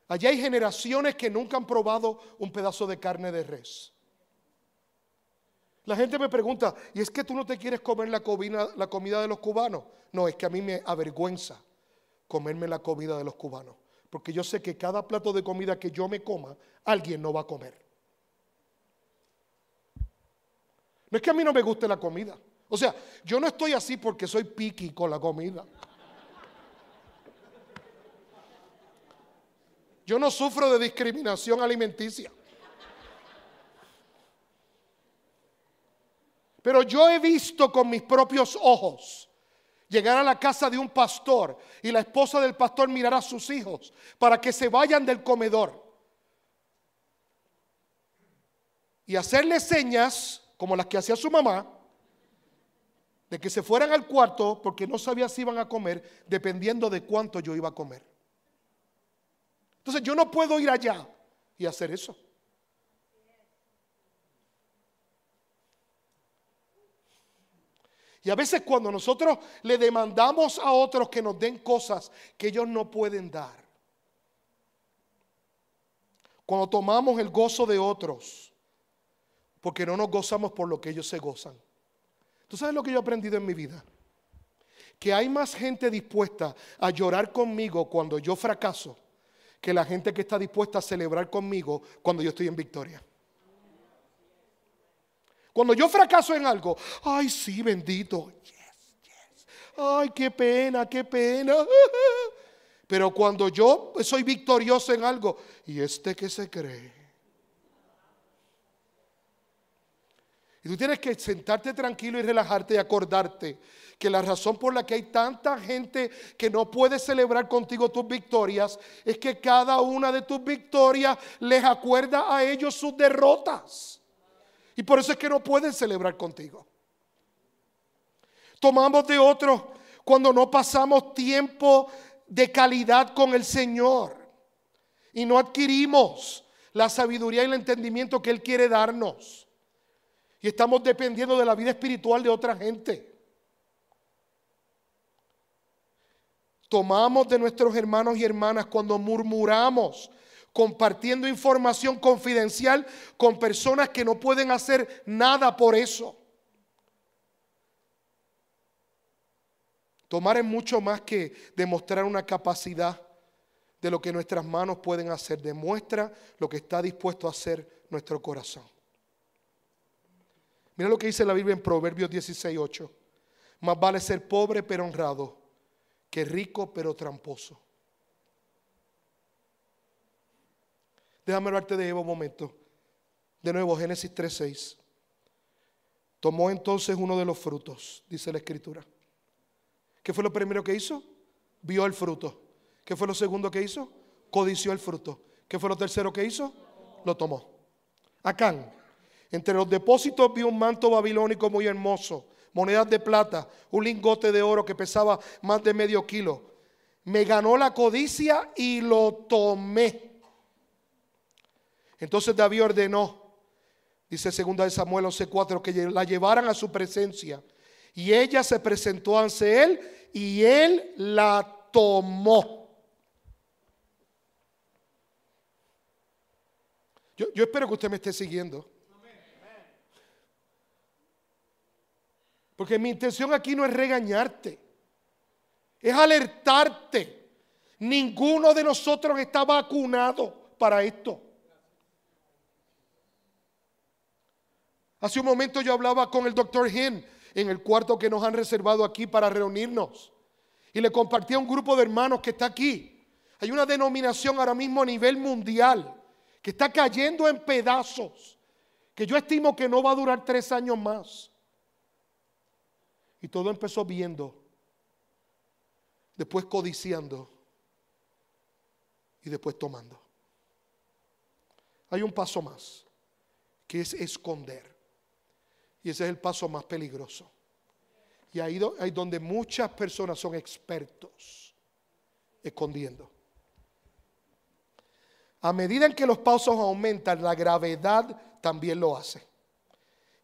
Speaker 1: Allí hay generaciones que nunca han probado un pedazo de carne de res. La gente me pregunta, ¿y es que tú no te quieres comer la comida, la comida de los cubanos? No, es que a mí me avergüenza comerme la comida de los cubanos. Porque yo sé que cada plato de comida que yo me coma, alguien no va a comer. No es que a mí no me guste la comida. O sea, yo no estoy así porque soy piqui con la comida. Yo no sufro de discriminación alimenticia. Pero yo he visto con mis propios ojos llegar a la casa de un pastor y la esposa del pastor mirar a sus hijos para que se vayan del comedor y hacerle señas como las que hacía su mamá de que se fueran al cuarto porque no sabía si iban a comer, dependiendo de cuánto yo iba a comer. Entonces yo no puedo ir allá y hacer eso. Y a veces cuando nosotros le demandamos a otros que nos den cosas que ellos no pueden dar, cuando tomamos el gozo de otros, porque no nos gozamos por lo que ellos se gozan, ¿Tú sabes lo que yo he aprendido en mi vida? Que hay más gente dispuesta a llorar conmigo cuando yo fracaso que la gente que está dispuesta a celebrar conmigo cuando yo estoy en victoria. Cuando yo fracaso en algo, ay, sí, bendito. Ay, qué pena, qué pena. Pero cuando yo soy victorioso en algo, ¿y este que se cree? Y tú tienes que sentarte tranquilo y relajarte y acordarte que la razón por la que hay tanta gente que no puede celebrar contigo tus victorias es que cada una de tus victorias les acuerda a ellos sus derrotas. Y por eso es que no pueden celebrar contigo. Tomamos de otros cuando no pasamos tiempo de calidad con el Señor y no adquirimos la sabiduría y el entendimiento que Él quiere darnos. Estamos dependiendo de la vida espiritual de otra gente. Tomamos de nuestros hermanos y hermanas cuando murmuramos, compartiendo información confidencial con personas que no pueden hacer nada por eso. Tomar es mucho más que demostrar una capacidad de lo que nuestras manos pueden hacer. Demuestra lo que está dispuesto a hacer nuestro corazón. Mira lo que dice la Biblia en Proverbios 16, 8. Más vale ser pobre pero honrado que rico pero tramposo. Déjame hablarte de Eva un momento. De nuevo, Génesis 3:6. Tomó entonces uno de los frutos, dice la escritura. ¿Qué fue lo primero que hizo? Vio el fruto. ¿Qué fue lo segundo que hizo? Codició el fruto. ¿Qué fue lo tercero que hizo? Lo tomó. Acán, entre los depósitos vio un manto babilónico muy hermoso, monedas de plata, un lingote de oro que pesaba más de medio kilo. Me ganó la codicia y lo tomé. Entonces David ordenó, dice segunda de Samuel 11:4, que la llevaran a su presencia. Y ella se presentó ante él y él la tomó. Yo espero que usted me esté siguiendo. Porque mi intención aquí no es regañarte, es alertarte. Ninguno de nosotros está vacunado para esto. Hace un momento yo hablaba con el doctor Hin en el cuarto que nos han reservado aquí para reunirnos. Y le compartí a un grupo de hermanos que está aquí. Hay una denominación ahora mismo a nivel mundial que está cayendo en pedazos, que yo estimo que no va a durar tres años más. Y todo empezó viendo, después codiciando y después tomando. Hay un paso más, que es esconder. Y ese es el paso más peligroso. Y ahí es donde muchas personas son expertos, escondiendo. A medida en que los pasos aumentan, la gravedad también lo hace.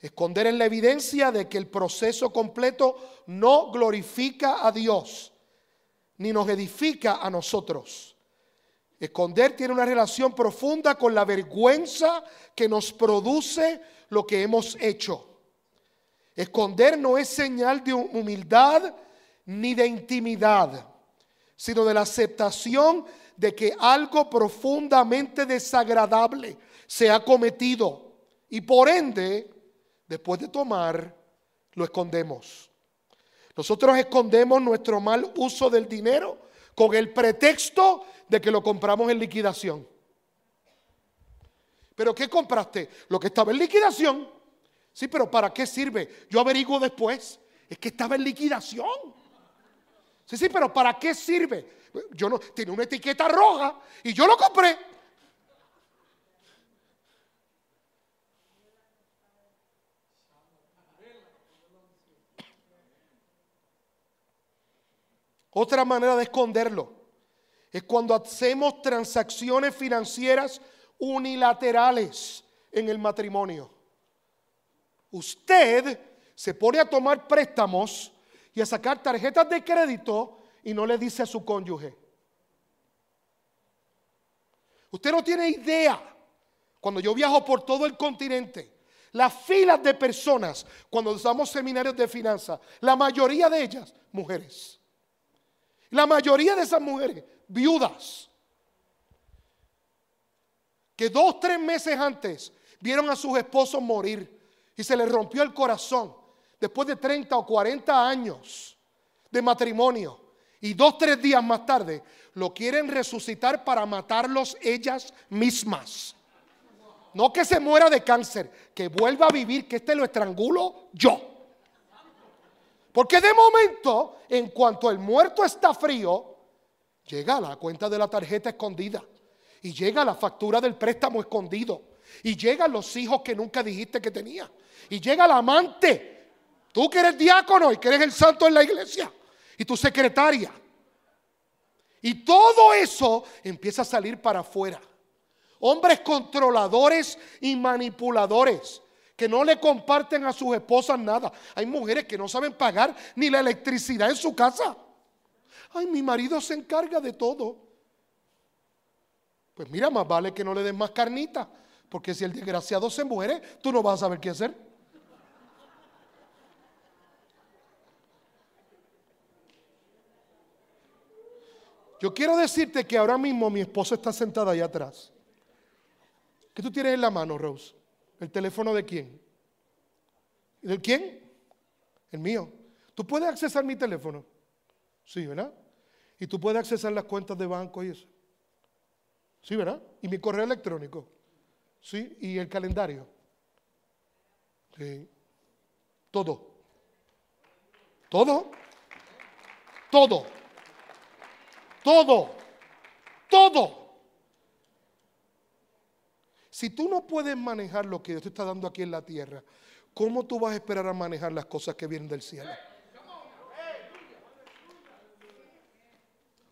Speaker 1: Esconder en la evidencia de que el proceso completo no glorifica a Dios, ni nos edifica a nosotros. Esconder tiene una relación profunda con la vergüenza que nos produce lo que hemos hecho. Esconder no es señal de humildad ni de intimidad, sino de la aceptación de que algo profundamente desagradable se ha cometido y por ende después de tomar, lo escondemos. Nosotros escondemos nuestro mal uso del dinero con el pretexto de que lo compramos en liquidación. ¿Pero qué compraste? Lo que estaba en liquidación. Sí, pero ¿para qué sirve? Yo averiguo después. Es que estaba en liquidación. Sí, sí, pero ¿para qué sirve? Yo no, tiene una etiqueta roja y yo lo compré. Otra manera de esconderlo es cuando hacemos transacciones financieras unilaterales en el matrimonio. Usted se pone a tomar préstamos y a sacar tarjetas de crédito y no le dice a su cónyuge. Usted no tiene idea, cuando yo viajo por todo el continente, las filas de personas, cuando damos seminarios de finanzas, la mayoría de ellas, mujeres. La mayoría de esas mujeres, viudas, que dos, tres meses antes vieron a sus esposos morir y se les rompió el corazón después de 30 o 40 años de matrimonio y dos, tres días más tarde lo quieren resucitar para matarlos ellas mismas. No que se muera de cáncer, que vuelva a vivir, que este lo estrangulo yo. Porque de momento, en cuanto el muerto está frío, llega la cuenta de la tarjeta escondida. Y llega la factura del préstamo escondido. Y llegan los hijos que nunca dijiste que tenía. Y llega el amante. Tú que eres diácono y que eres el santo en la iglesia. Y tu secretaria. Y todo eso empieza a salir para afuera. Hombres controladores y manipuladores que no le comparten a sus esposas nada. Hay mujeres que no saben pagar ni la electricidad en su casa. Ay, mi marido se encarga de todo. Pues mira, más vale que no le des más carnita, porque si el desgraciado se muere, tú no vas a saber qué hacer. Yo quiero decirte que ahora mismo mi esposa está sentada allá atrás. ¿Qué tú tienes en la mano, Rose? ¿El teléfono de quién? ¿Del quién? El mío. ¿Tú puedes accesar mi teléfono? Sí, ¿verdad? Y tú puedes accesar las cuentas de banco y eso. Sí, ¿verdad? Y mi correo electrónico. Sí, y el calendario. Sí. Todo. Todo. Todo. Todo, todo. Si tú no puedes manejar lo que Dios te está dando aquí en la tierra, ¿cómo tú vas a esperar a manejar las cosas que vienen del cielo?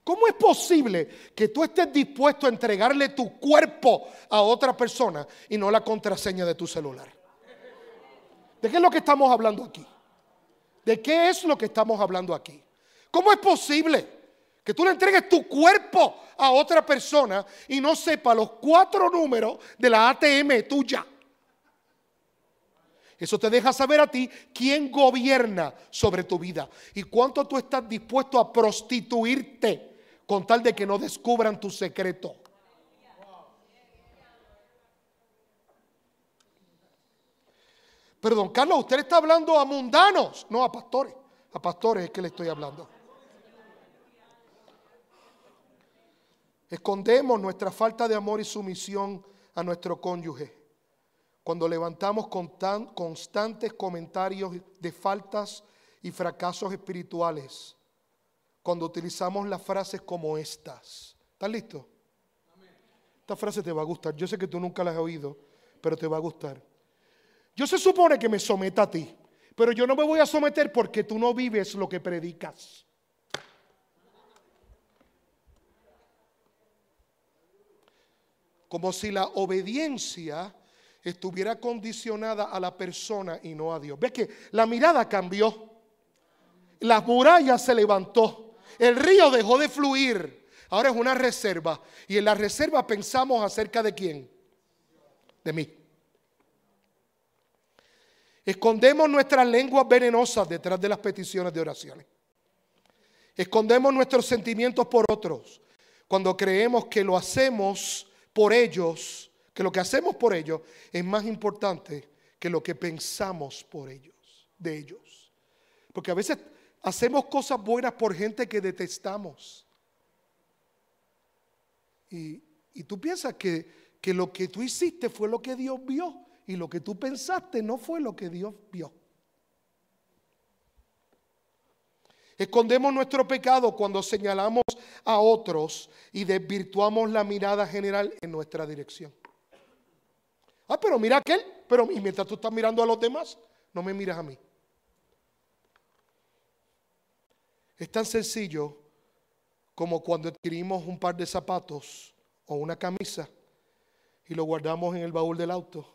Speaker 1: ¿Cómo es posible que tú estés dispuesto a entregarle tu cuerpo a otra persona y no la contraseña de tu celular? ¿De qué es lo que estamos hablando aquí? ¿De qué es lo que estamos hablando aquí? ¿Cómo es posible? Que tú le entregues tu cuerpo a otra persona y no sepa los cuatro números de la ATM tuya. Eso te deja saber a ti quién gobierna sobre tu vida y cuánto tú estás dispuesto a prostituirte con tal de que no descubran tu secreto. Perdón, Carlos, usted está hablando a mundanos, no a pastores. A pastores es que le estoy hablando. Escondemos nuestra falta de amor y sumisión a nuestro cónyuge cuando levantamos constantes comentarios de faltas y fracasos espirituales, cuando utilizamos las frases como estas. ¿Estás listo? Esta frase te va a gustar. Yo sé que tú nunca la has oído, pero te va a gustar. Yo se supone que me someta a ti, pero yo no me voy a someter porque tú no vives lo que predicas. Como si la obediencia estuviera condicionada a la persona y no a Dios. ¿Ves que la mirada cambió? La muralla se levantó. El río dejó de fluir. Ahora es una reserva. Y en la reserva pensamos acerca de quién? De mí. Escondemos nuestras lenguas venenosas detrás de las peticiones de oraciones. Escondemos nuestros sentimientos por otros cuando creemos que lo hacemos por ellos, que lo que hacemos por ellos es más importante que lo que pensamos por ellos, de ellos. Porque a veces hacemos cosas buenas por gente que detestamos. Y, tú piensas que, que lo que tú hiciste fue lo que Dios vio y lo que tú pensaste no fue lo que Dios vio. Escondemos nuestro pecado cuando señalamos a otros y desvirtuamos la mirada general en nuestra dirección. Ah, pero mira aquel, pero mientras tú estás mirando a los demás, no me miras a mí. Es tan sencillo como cuando adquirimos un par de zapatos o una camisa y lo guardamos en el baúl del auto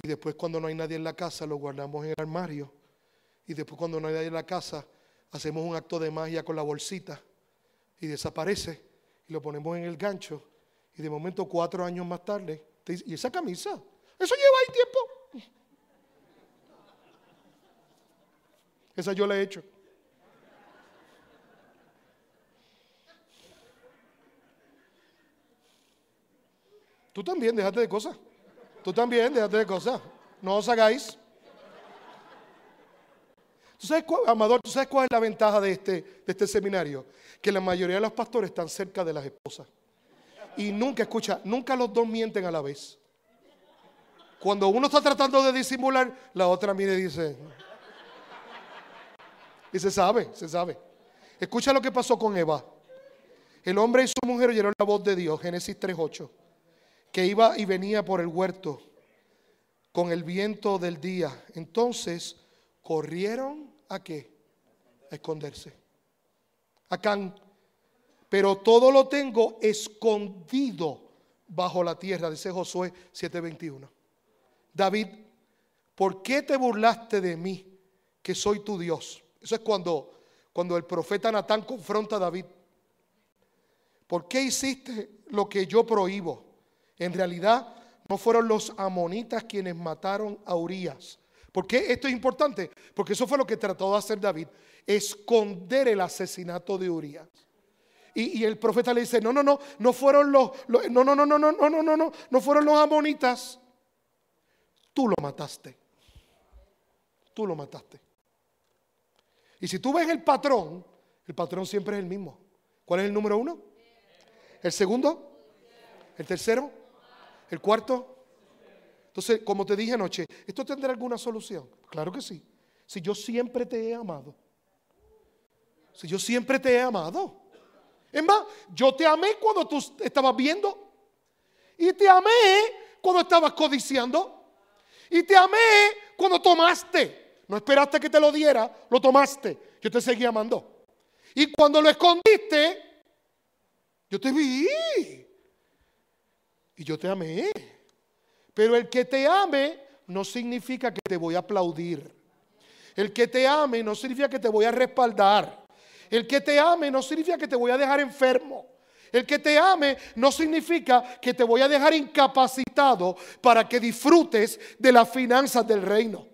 Speaker 1: y después cuando no hay nadie en la casa lo guardamos en el armario y después cuando no hay nadie en la casa, hacemos un acto de magia con la bolsita y desaparece y lo ponemos en el gancho y de momento cuatro años más tarde, ¿y esa camisa? Eso lleva ahí tiempo. Esa yo la he hecho. Tú también, déjate de cosas. Tú también, déjate de cosas. No os hagáis. ¿Tú sabes cuál, Amador, ¿tú sabes cuál es la ventaja de este, de este seminario? Que la mayoría de los pastores están cerca de las esposas. Y nunca, escucha, nunca los dos mienten a la vez. Cuando uno está tratando de disimular, la otra mire y dice. Y se sabe, se sabe. Escucha lo que pasó con Eva. El hombre y su mujer oyeron la voz de Dios, Génesis 3.8, que iba y venía por el huerto con el viento del día. Entonces corrieron a qué? A esconderse. Acán. Pero todo lo tengo escondido bajo la tierra, dice Josué 7:21. David, ¿por qué te burlaste de mí, que soy tu Dios? Eso es cuando, cuando el profeta Natán confronta a David. ¿Por qué hiciste lo que yo prohíbo? En realidad no fueron los amonitas quienes mataron a Urias. ¿Por qué esto es importante? Porque eso fue lo que trató de hacer David, esconder el asesinato de Urias. Y, el profeta le dice, no, no, no, no fueron los, no, no, no, no, no, no, no, no, no, no fueron los amonitas. Tú lo mataste. Tú lo mataste. Y si tú ves el patrón, el patrón siempre es el mismo. ¿Cuál es el número uno? ¿El segundo? ¿El tercero? ¿El cuarto? Entonces, como te dije anoche, ¿esto tendrá alguna solución? Claro que sí. Si yo siempre te he amado. Si yo siempre te he amado. Es más, yo te amé cuando tú estabas viendo. Y te amé cuando estabas codiciando. Y te amé cuando tomaste. No esperaste que te lo diera, lo tomaste. Yo te seguí amando. Y cuando lo escondiste, yo te vi. Y yo te amé. Pero el que te ame no significa que te voy a aplaudir. El que te ame no significa que te voy a respaldar. El que te ame no significa que te voy a dejar enfermo. El que te ame no significa que te voy a dejar incapacitado para que disfrutes de las finanzas del reino.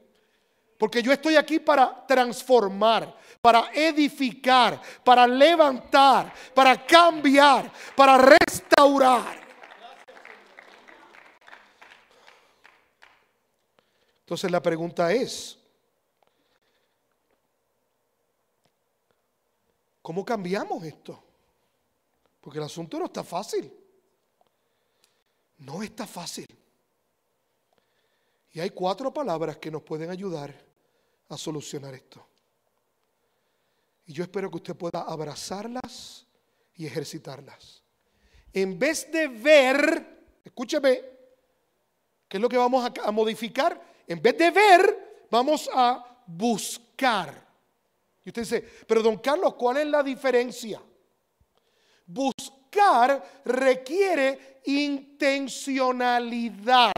Speaker 1: Porque yo estoy aquí para transformar, para edificar, para levantar, para cambiar, para restaurar. Entonces la pregunta es, ¿cómo cambiamos esto? Porque el asunto no está fácil. No está fácil. Y hay cuatro palabras que nos pueden ayudar a solucionar esto. Y yo espero que usted pueda abrazarlas y ejercitarlas. En vez de ver, escúcheme, ¿qué es lo que vamos a, modificar? En vez de ver, vamos a buscar. Y usted dice, pero don Carlos, ¿cuál es la diferencia? Buscar requiere intencionalidad.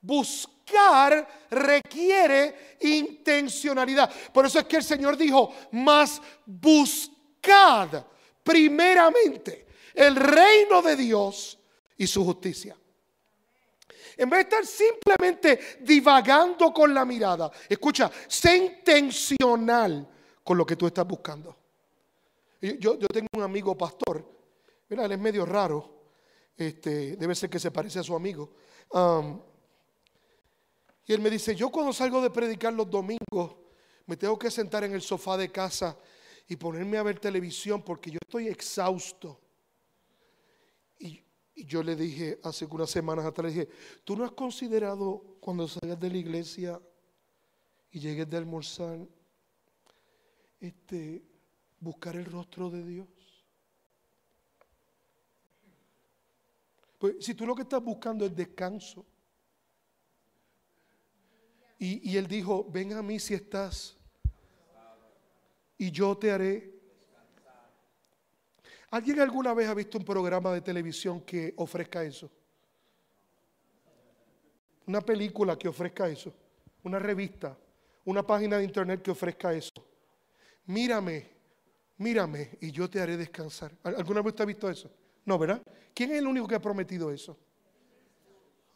Speaker 1: Buscar requiere intencionalidad. Por eso es que el Señor dijo, más buscad primeramente el reino de Dios y su justicia. En vez de estar simplemente divagando con la mirada, escucha, sé intencional con lo que tú estás buscando. Yo, tengo un amigo pastor, mira, él es medio raro, este, debe ser que se parece a su amigo. Um, y él me dice, yo cuando salgo de predicar los domingos, me tengo que sentar en el sofá de casa y ponerme a ver televisión porque yo estoy exhausto. Y yo le dije hace unas semanas atrás, le dije, ¿tú no has considerado cuando salgas de la iglesia y llegues de almorzar, este, buscar el rostro de Dios? Pues si tú lo que estás buscando es descanso. Y, y él dijo, ven a mí si estás y yo te haré ¿Alguien alguna vez ha visto un programa de televisión que ofrezca eso? Una película que ofrezca eso. Una revista una página de internet que ofrezca eso. Mírame, mírame y yo te haré descansar. ¿Alguna vez usted ha visto eso? No, ¿verdad? ¿Quién es el único que ha prometido eso?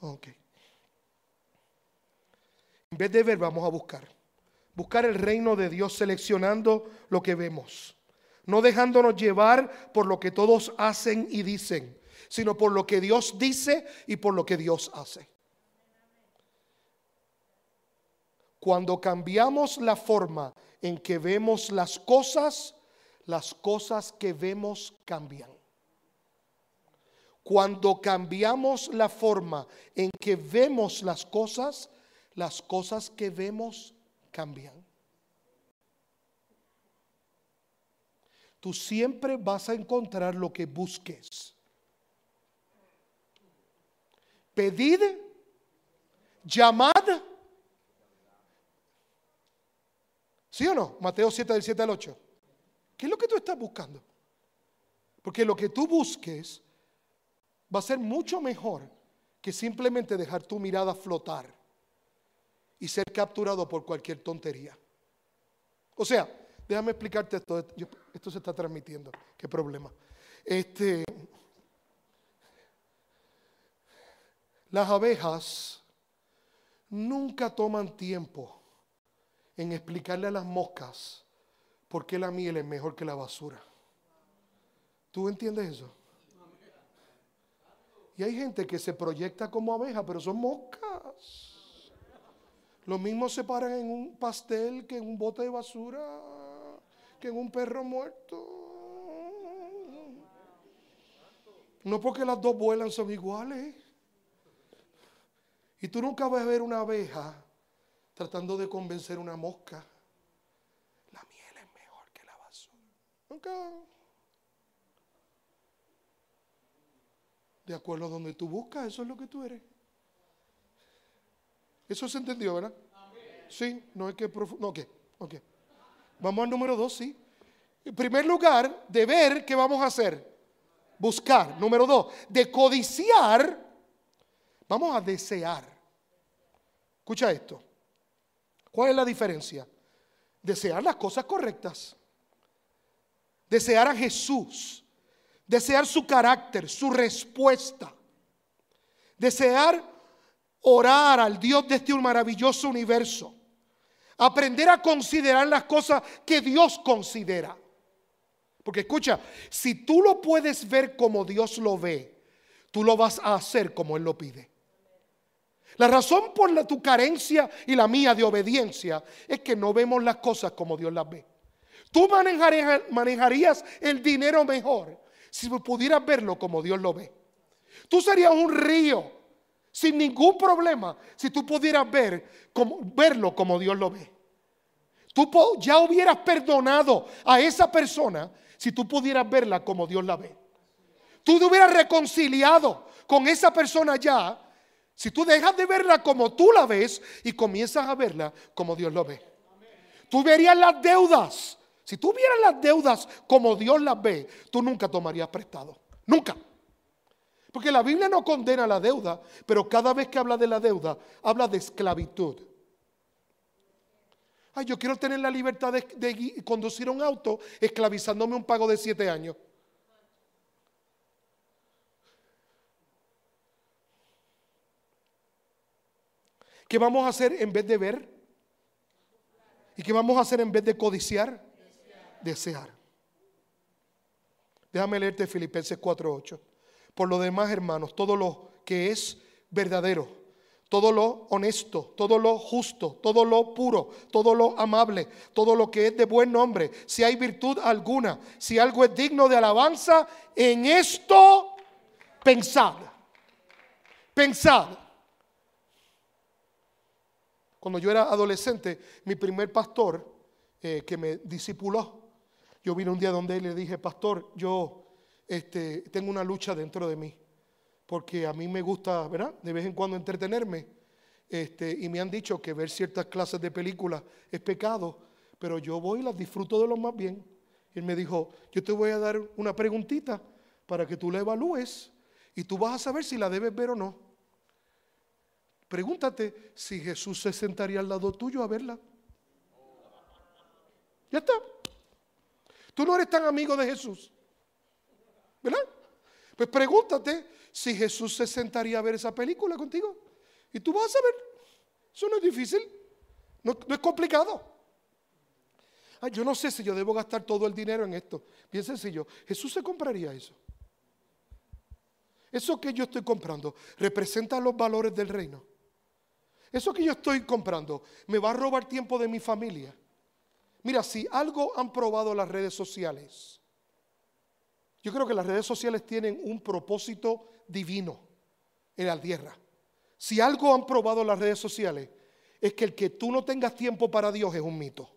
Speaker 1: Ok. En vez de ver, vamos a buscar. Buscar el reino de Dios seleccionando lo que vemos. No dejándonos llevar por lo que todos hacen y dicen, sino por lo que Dios dice y por lo que Dios hace. Cuando cambiamos la forma en que vemos las cosas, las cosas que vemos cambian. Cuando cambiamos la forma en que vemos las cosas, las cosas que vemos cambian. Tú siempre vas a encontrar lo que busques. Pedid, llamad. ¿Sí o no? Mateo 7 del 7 al 8. ¿Qué es lo que tú estás buscando? Porque lo que tú busques va a ser mucho mejor que simplemente dejar tu mirada flotar y ser capturado por cualquier tontería. O sea, déjame explicarte esto. Esto se está transmitiendo. ¿Qué problema? Este, las abejas nunca toman tiempo en explicarle a las moscas por qué la miel es mejor que la basura. ¿Tú entiendes eso? Y hay gente que se proyecta como abeja, pero son moscas. Lo mismo se paran en un pastel que en un bote de basura, en un perro muerto. No porque las dos vuelan son iguales. Y tú nunca vas a ver una abeja tratando de convencer una mosca. La miel es mejor que la basura. Nunca. De acuerdo a donde tú buscas, eso es lo que tú eres. Eso se entendió, ¿verdad? Sí, no hay que... No, ok, ok. Vamos al número dos, sí. En primer lugar, de ver qué vamos a hacer. Buscar. Número dos, de codiciar. Vamos a desear. Escucha esto. ¿Cuál es la diferencia? Desear las cosas correctas. Desear a Jesús. Desear su carácter, su respuesta. Desear orar al Dios de este maravilloso universo. Aprender a considerar las cosas que Dios considera. Porque escucha, si tú lo puedes ver como Dios lo ve, tú lo vas a hacer como Él lo pide. La razón por la, tu carencia y la mía de obediencia es que no vemos las cosas como Dios las ve. Tú manejarías, el dinero mejor si pudieras verlo como Dios lo ve. Tú serías un río sin ningún problema si tú pudieras ver verlo como Dios lo ve. Tú ya hubieras perdonado a esa persona si tú pudieras verla como Dios la ve. Tú te hubieras reconciliado con esa persona ya si tú dejas de verla como tú la ves y comienzas a verla como Dios lo ve. Tú verías las deudas. Si tú vieras las deudas como Dios las ve, tú nunca tomarías prestado. Nunca. Porque la Biblia no condena la deuda, pero cada vez que habla de la deuda, habla de esclavitud. Ay, yo quiero tener la libertad de, conducir un auto esclavizándome un pago de siete años. ¿Qué vamos a hacer en vez de ver? ¿Y qué vamos a hacer en vez de codiciar? Desear. Déjame leerte Filipenses 4:8. Por lo demás, hermanos, todo lo que es verdadero, todo lo honesto, todo lo justo, todo lo puro, todo lo amable, todo lo que es de buen nombre, si hay virtud alguna, si algo es digno de alabanza, en esto pensad. Pensad. Cuando yo era adolescente, mi primer pastor eh, que me discipuló, yo vine un día donde él le dije, pastor, yo este, tengo una lucha dentro de mí. Porque a mí me gusta, ¿verdad? De vez en cuando entretenerme. Este, y me han dicho que ver ciertas clases de películas es pecado, pero yo voy y las disfruto de lo más bien. Y él me dijo, yo te voy a dar una preguntita para que tú la evalúes y tú vas a saber si la debes ver o no. Pregúntate si Jesús se sentaría al lado tuyo a verla. Ya está. Tú no eres tan amigo de Jesús. ¿Verdad? Pues pregúntate si Jesús se sentaría a ver esa película contigo. Y tú vas a ver. Eso no es difícil. No, no es complicado. Ay, yo no sé si yo debo gastar todo el dinero en esto. Bien sencillo. Jesús se compraría eso. Eso que yo estoy comprando representa los valores del reino. Eso que yo estoy comprando me va a robar tiempo de mi familia. Mira, si algo han probado las redes sociales, yo creo que las redes sociales tienen un propósito divino en la tierra. Si algo han probado las redes sociales, es que el que tú no tengas tiempo para Dios es un mito.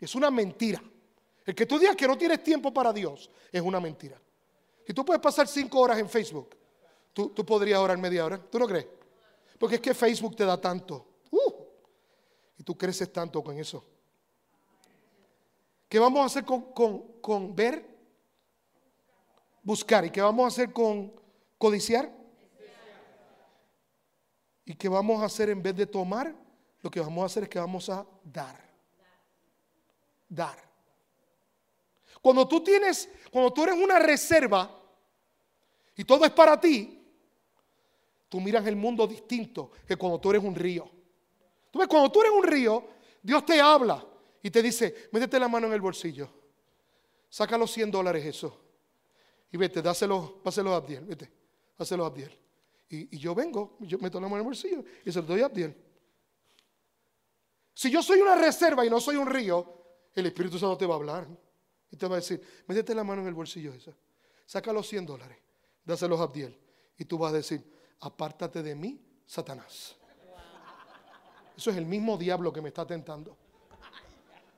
Speaker 1: Es una mentira. El que tú digas que no tienes tiempo para Dios es una mentira. Si tú puedes pasar cinco horas en Facebook, tú, podrías orar media hora. ¿Tú no crees? Porque es que Facebook te da tanto. Uh, y tú creces tanto con eso. ¿Qué vamos a hacer con, con ver? Buscar. ¿Y qué vamos a hacer con codiciar? ¿Y qué vamos a hacer en vez de tomar? Lo que vamos a hacer es que vamos a dar. Dar. Cuando tú tienes, cuando tú eres una reserva y todo es para ti, tú miras el mundo distinto que cuando tú eres un río. Tú ves, cuando tú eres un río, Dios te habla y te dice, métete la mano en el bolsillo, saca los 100 dólares eso y vete, dáselo, páselo a Abdiel, vete, dáselo a Abdiel. Y, y, yo vengo, yo meto la mano en el bolsillo y se lo doy a Abdiel. Si yo soy una reserva y no soy un río, el Espíritu Santo te va a hablar. Y te va a decir, métete la mano en el bolsillo esa. Saca los 100 dólares, dáselos a Abdiel. Y tú vas a decir, apártate de mí, Satanás. Eso es el mismo diablo que me está tentando.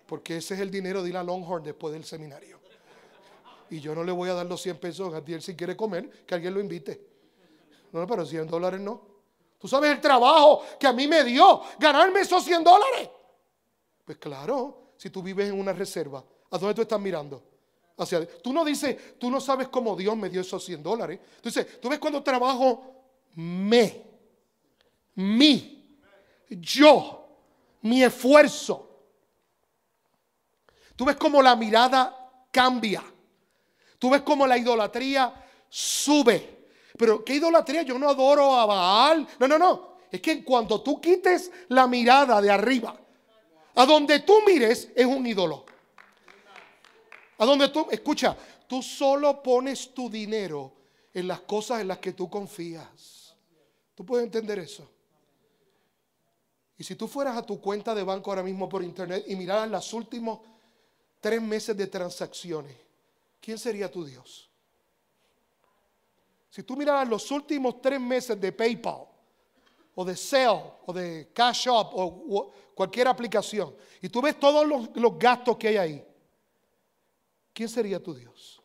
Speaker 1: Porque ese es el dinero de ir Longhorn después del seminario. Y yo no le voy a dar los 100 pesos a Abdiel si quiere comer, que alguien lo invite. No, pero 100 dólares no. Tú sabes el trabajo que a mí me dio ganarme esos 100 dólares. Pues claro, si tú vives en una reserva ¿A dónde tú estás mirando? Hacia, tú no dices, tú no sabes cómo Dios me dio esos 100 dólares. Entonces, tú ves cuando trabajo me, mi, yo, mi esfuerzo. Tú ves cómo la mirada cambia. Tú ves cómo la idolatría sube. Pero ¿qué idolatría? Yo no adoro a Baal. No, no, no. Es que cuando tú quites la mirada de arriba, a donde tú mires es un ídolo. A donde tú, escucha, tú solo pones tu dinero en las cosas en las que tú confías. ¿Tú puedes entender eso? Y si tú fueras a tu cuenta de banco ahora mismo por internet y miraras los últimos tres meses de transacciones, ¿quién sería tu Dios? Si tú miraras los últimos tres meses de PayPal, o de Sale, o de Cash Up, o cualquier aplicación, y tú ves todos los, los gastos que hay ahí, ¿quién sería tu Dios?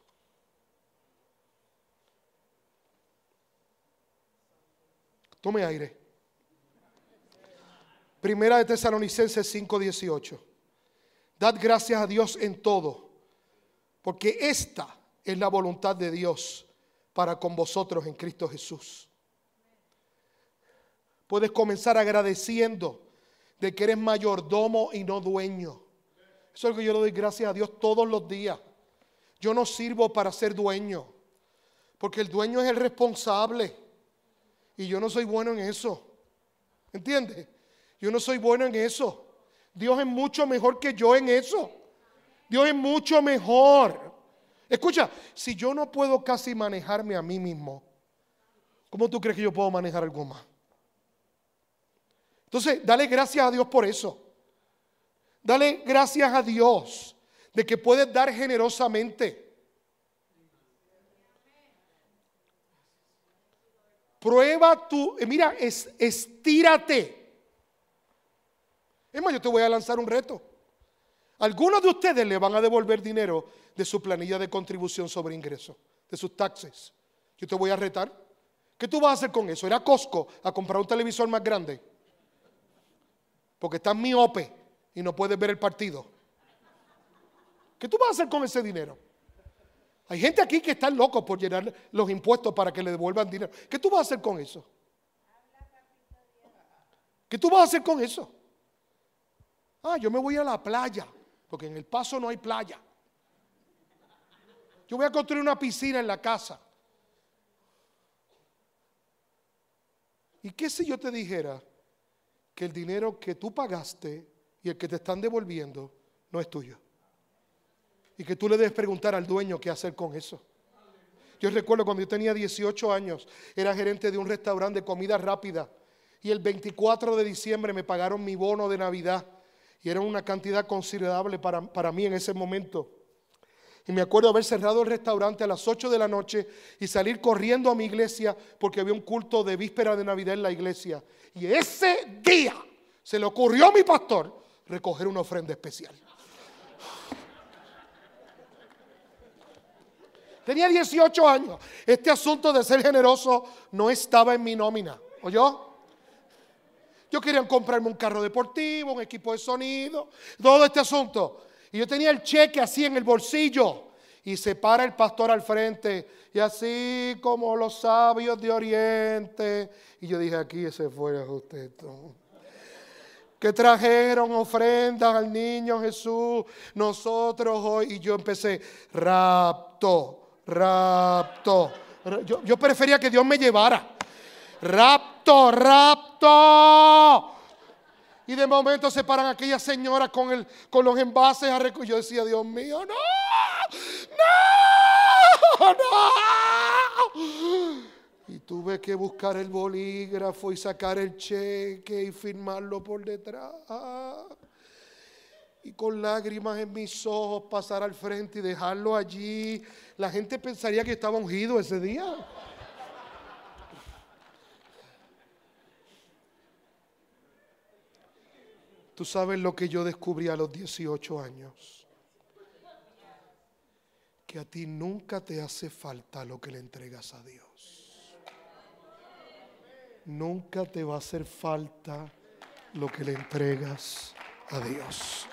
Speaker 1: Tome aire. Primera de Tesalonicenses 5:18. Dad gracias a Dios en todo, porque esta es la voluntad de Dios para con vosotros en Cristo Jesús. Puedes comenzar agradeciendo de que eres mayordomo y no dueño. Eso es lo que yo le doy gracias a Dios todos los días. Yo no sirvo para ser dueño, porque el dueño es el responsable. Y yo no soy bueno en eso. ¿Entiendes? Yo no soy bueno en eso. Dios es mucho mejor que yo en eso. Dios es mucho mejor. Escucha, si yo no puedo casi manejarme a mí mismo, ¿cómo tú crees que yo puedo manejar algo más? Entonces, dale gracias a Dios por eso. Dale gracias a Dios de que puedes dar generosamente. Prueba tu, mira, es, estírate. Es más, yo te voy a lanzar un reto. Algunos de ustedes le van a devolver dinero de su planilla de contribución sobre ingresos, de sus taxes. Yo te voy a retar. ¿Qué tú vas a hacer con eso? ¿Ir a Costco a comprar un televisor más grande? Porque estás miope y no puedes ver el partido. ¿Qué tú vas a hacer con ese dinero? Hay gente aquí que está loco por llenar los impuestos para que le devuelvan dinero. ¿Qué tú vas a hacer con eso? ¿Qué tú vas a hacer con eso? Ah, yo me voy a la playa, porque en el paso no hay playa. Yo voy a construir una piscina en la casa. ¿Y qué si yo te dijera que el dinero que tú pagaste y el que te están devolviendo no es tuyo? Y que tú le debes preguntar al dueño qué hacer con eso. Yo recuerdo cuando yo tenía 18 años, era gerente de un restaurante de comida rápida. Y el 24 de diciembre me pagaron mi bono de Navidad. Y era una cantidad considerable para, para mí en ese momento. Y me acuerdo haber cerrado el restaurante a las 8 de la noche y salir corriendo a mi iglesia porque había un culto de víspera de Navidad en la iglesia. Y ese día se le ocurrió a mi pastor recoger una ofrenda especial. Tenía 18 años. Este asunto de ser generoso no estaba en mi nómina. ¿Oyó? Yo quería comprarme un carro deportivo, un equipo de sonido, todo este asunto. Y yo tenía el cheque así en el bolsillo. Y se para el pastor al frente. Y así como los sabios de Oriente. Y yo dije, aquí ese fue usted. Que trajeron ofrendas al niño Jesús. Nosotros hoy. Y yo empecé, rapto, rapto. Yo, yo prefería que Dios me llevara. Rapto, rapto. Y de momento se paran aquellas señoras con, con los envases a Yo decía, Dios mío, no, no, no. Y tuve que buscar el bolígrafo y sacar el cheque y firmarlo por detrás. Y con lágrimas en mis ojos pasar al frente y dejarlo allí. La gente pensaría que estaba ungido ese día. Tú sabes lo que yo descubrí a los 18 años. Que a ti nunca te hace falta lo que le entregas a Dios. Nunca te va a hacer falta lo que le entregas a Dios.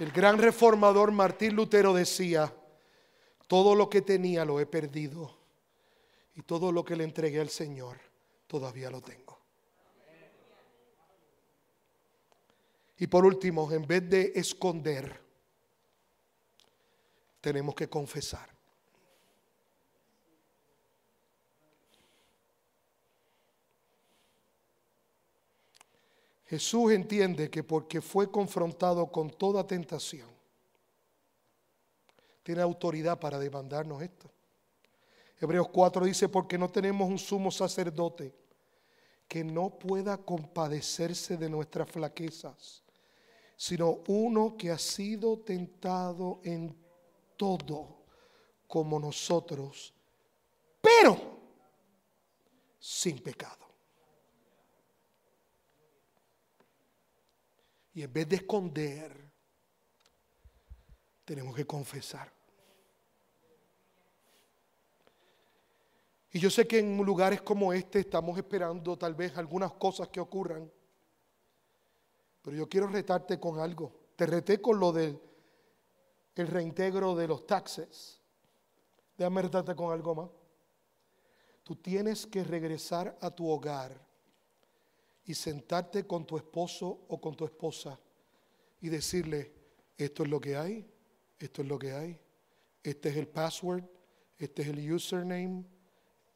Speaker 1: El gran reformador Martín Lutero decía, todo lo que tenía lo he perdido y todo lo que le entregué al Señor todavía lo tengo. Y por último, en vez de esconder, tenemos que confesar. Jesús entiende que porque fue confrontado con toda tentación, tiene autoridad para demandarnos esto. Hebreos 4 dice, porque no tenemos un sumo sacerdote que no pueda compadecerse de nuestras flaquezas, sino uno que ha sido tentado en todo como nosotros, pero sin pecado. Y en vez de esconder, tenemos que confesar. Y yo sé que en lugares como este estamos esperando tal vez algunas cosas que ocurran. Pero yo quiero retarte con algo. Te reté con lo del el reintegro de los taxes. Déjame retarte con algo más. Tú tienes que regresar a tu hogar y sentarte con tu esposo o con tu esposa y decirle, esto es lo que hay, esto es lo que hay, este es el password, este es el username,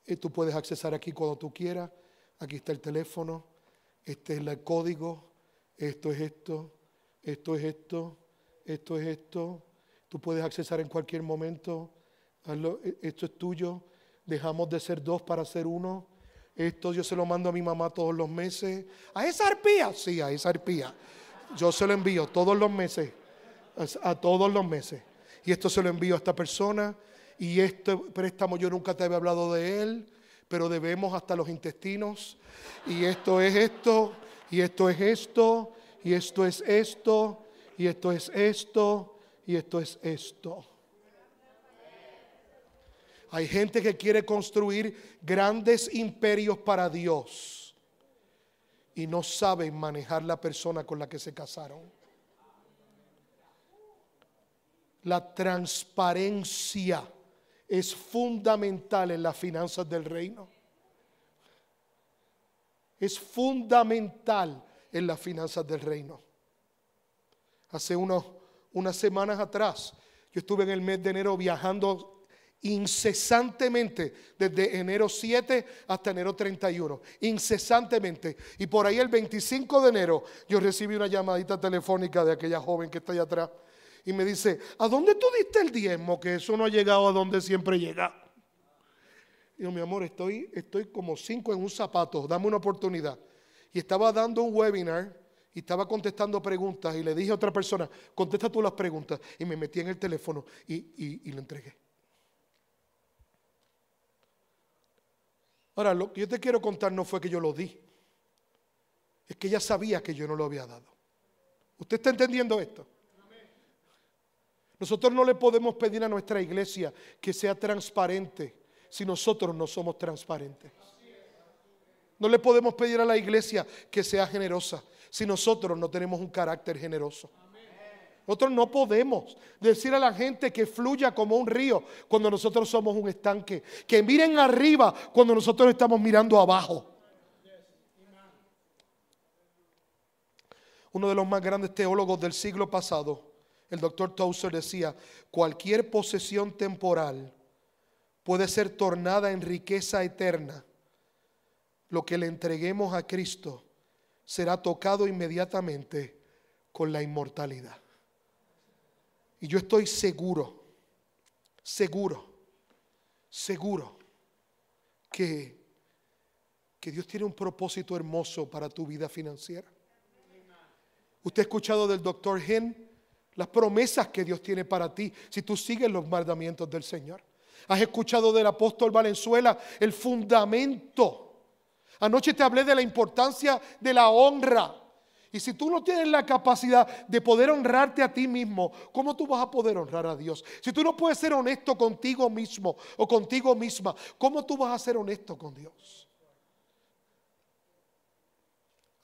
Speaker 1: y tú puedes accesar aquí cuando tú quieras. Aquí está el teléfono. Este es el código. Esto es esto. Esto es esto. Esto es esto. Tú puedes accesar en cualquier momento. E, esto es tuyo. Dejamos de ser dos para ser uno. Esto yo se lo mando a mi mamá todos los meses. ¿A esa arpía? Sí, a esa arpía. Yo se lo envío todos los meses. A todos los meses. Y esto se lo envío a esta persona y este préstamo yo nunca te había hablado de él, pero debemos hasta los intestinos, y esto es esto, y esto es esto, y esto es esto, y esto es esto, y esto es esto. Hay gente que quiere construir grandes imperios para Dios y no saben manejar la persona con la que se casaron. La transparencia es fundamental en las finanzas del reino. es fundamental en las finanzas del reino. Hace unos, unas semanas atrás, yo estuve en el mes de enero viajando incesantemente desde enero 7 hasta enero 31, incesantemente. Y por ahí el 25 de enero yo recibí una llamadita telefónica de aquella joven que está allá atrás y me dice, ¿a dónde tú diste el diezmo? Que eso no ha llegado a donde siempre llega. Yo, mi amor, estoy, estoy como cinco en un zapato, dame una oportunidad. Y estaba dando un webinar y estaba contestando preguntas y le dije a otra persona, contesta tú las preguntas. Y me metí en el teléfono y, y, y lo entregué. Ahora, lo que yo te quiero contar no fue que yo lo di. Es que ella sabía que yo no lo había dado. ¿Usted está entendiendo esto? Nosotros no le podemos pedir a nuestra iglesia que sea transparente si nosotros no somos transparentes. No le podemos pedir a la iglesia que sea generosa si nosotros no tenemos un carácter generoso. Nosotros no podemos decir a la gente que fluya como un río cuando nosotros somos un estanque. Que miren arriba cuando nosotros estamos mirando abajo. Uno de los más grandes teólogos del siglo pasado, el doctor Tozer, decía, cualquier posesión temporal puede ser tornada en riqueza eterna. Lo que le entreguemos a Cristo será tocado inmediatamente con la inmortalidad. Y yo estoy seguro, seguro, seguro que, que Dios tiene un propósito hermoso para tu vida financiera. Usted ha escuchado del doctor Hen las promesas que Dios tiene para ti si tú sigues los mandamientos del Señor. Has escuchado del apóstol Valenzuela el fundamento. Anoche te hablé de la importancia de la honra. Y si tú no tienes la capacidad de poder honrarte a ti mismo, ¿cómo tú vas a poder honrar a Dios? Si tú no puedes ser honesto contigo mismo o contigo misma, ¿cómo tú vas a ser honesto con Dios?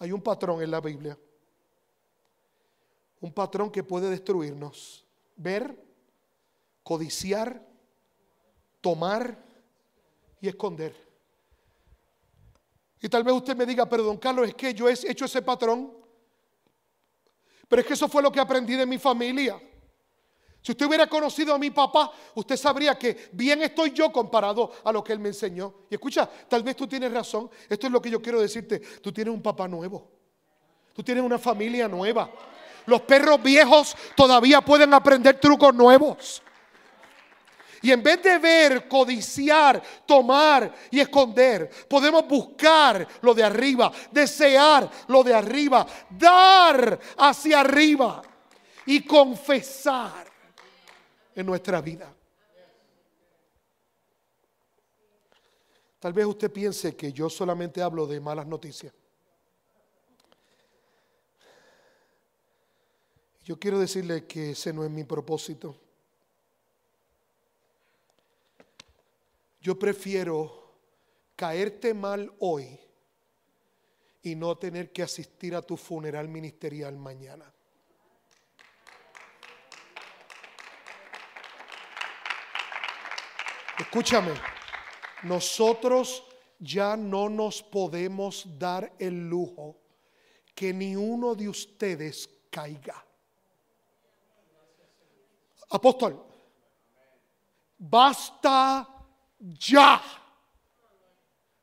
Speaker 1: Hay un patrón en la Biblia. Un patrón que puede destruirnos. Ver, codiciar, tomar y esconder. Y tal vez usted me diga, pero don Carlos, es que yo he hecho ese patrón pero es que eso fue lo que aprendí de mi familia. Si usted hubiera conocido a mi papá, usted sabría que bien estoy yo comparado a lo que él me enseñó. Y escucha, tal vez tú tienes razón. Esto es lo que yo quiero decirte. Tú tienes un papá nuevo. Tú tienes una familia nueva. Los perros viejos todavía pueden aprender trucos nuevos. Y en vez de ver, codiciar, tomar y esconder, podemos buscar lo de arriba, desear lo de arriba, dar hacia arriba y confesar en nuestra vida. Tal vez usted piense que yo solamente hablo de malas noticias. Yo quiero decirle que ese no es mi propósito. Yo prefiero caerte mal hoy y no tener que asistir a tu funeral ministerial mañana. Escúchame, nosotros ya no nos podemos dar el lujo que ni uno de ustedes caiga. Apóstol, basta ya.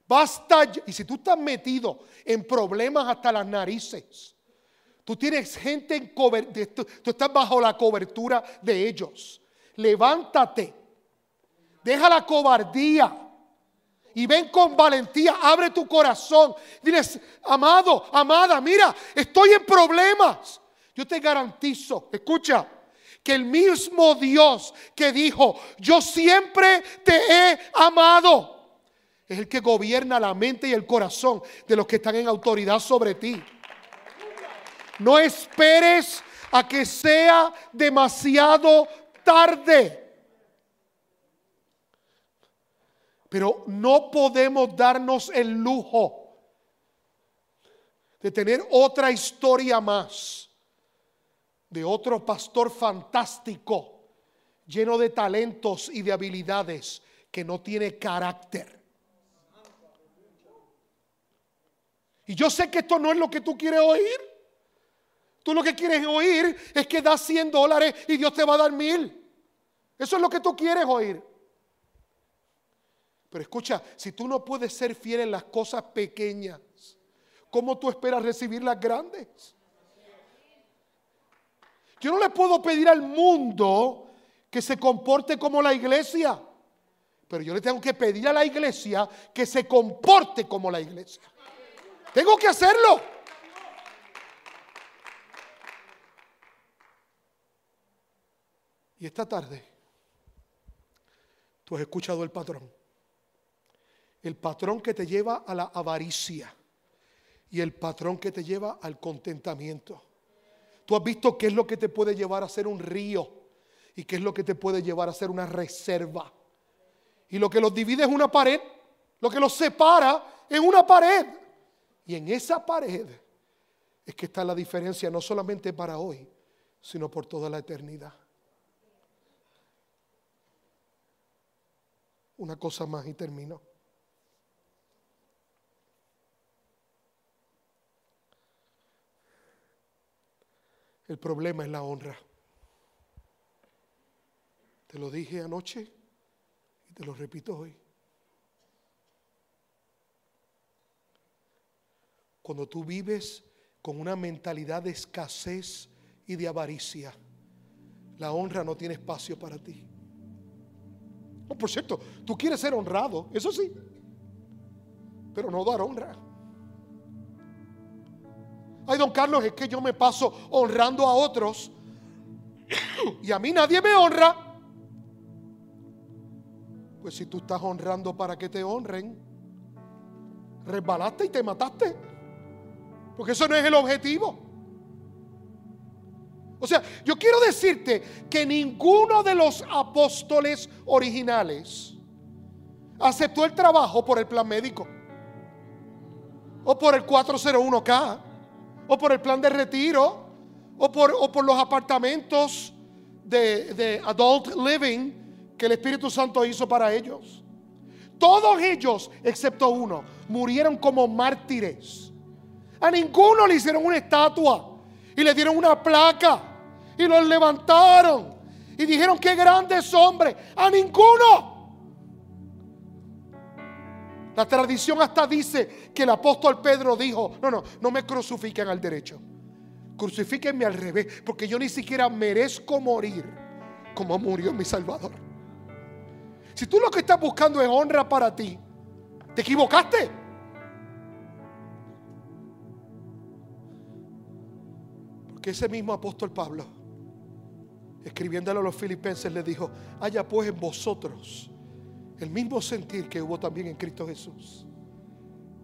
Speaker 1: Basta. Y si tú estás metido en problemas hasta las narices, tú tienes gente en cobertura, tú estás bajo la cobertura de ellos. Levántate. Deja la cobardía. Y ven con valentía, abre tu corazón. Diles, amado, amada, mira, estoy en problemas. Yo te garantizo, escucha, que el mismo Dios que dijo, yo siempre te he amado, es el que gobierna la mente y el corazón de los que están en autoridad sobre ti. No esperes a que sea demasiado tarde. Pero no podemos darnos el lujo de tener otra historia más de otro pastor fantástico, lleno de talentos y de habilidades, que no tiene carácter. Y yo sé que esto no es lo que tú quieres oír. Tú lo que quieres oír es que das 100 dólares y Dios te va a dar mil. Eso es lo que tú quieres oír. Pero escucha, si tú no puedes ser fiel en las cosas pequeñas, ¿cómo tú esperas recibir las grandes? Yo no le puedo pedir al mundo que se comporte como la iglesia, pero yo le tengo que pedir a la iglesia que se comporte como la iglesia. Tengo que hacerlo. Y esta tarde, tú has escuchado el patrón. El patrón que te lleva a la avaricia y el patrón que te lleva al contentamiento. Tú has visto qué es lo que te puede llevar a ser un río y qué es lo que te puede llevar a ser una reserva. Y lo que los divide es una pared, lo que los separa es una pared. Y en esa pared es que está la diferencia, no solamente para hoy, sino por toda la eternidad. Una cosa más y termino. El problema es la honra. Te lo dije anoche y te lo repito hoy. Cuando tú vives con una mentalidad de escasez y de avaricia, la honra no tiene espacio para ti. Oh, por cierto, tú quieres ser honrado, eso sí, pero no dar honra. Ay, don Carlos, es que yo me paso honrando a otros y a mí nadie me honra. Pues si tú estás honrando para que te honren, resbalaste y te mataste. Porque eso no es el objetivo. O sea, yo quiero decirte que ninguno de los apóstoles originales aceptó el trabajo por el plan médico o por el 401k o por el plan de retiro, o por, los apartamentos de, de adult living que el Espíritu Santo hizo para ellos. Todos ellos, excepto uno, murieron como mártires. A ninguno le hicieron una estatua y le dieron una placa y los levantaron y dijeron que grandes hombres. A ninguno. La tradición hasta dice que el apóstol Pedro dijo, no, no, no me crucifiquen al derecho. Crucifíquenme al revés, porque yo ni siquiera merezco morir como murió mi Salvador. Si tú lo que estás buscando es honra para ti, te equivocaste. Porque ese mismo apóstol Pablo, escribiéndole a los filipenses, le dijo, haya pues en vosotros el mismo sentir que hubo también en Cristo Jesús.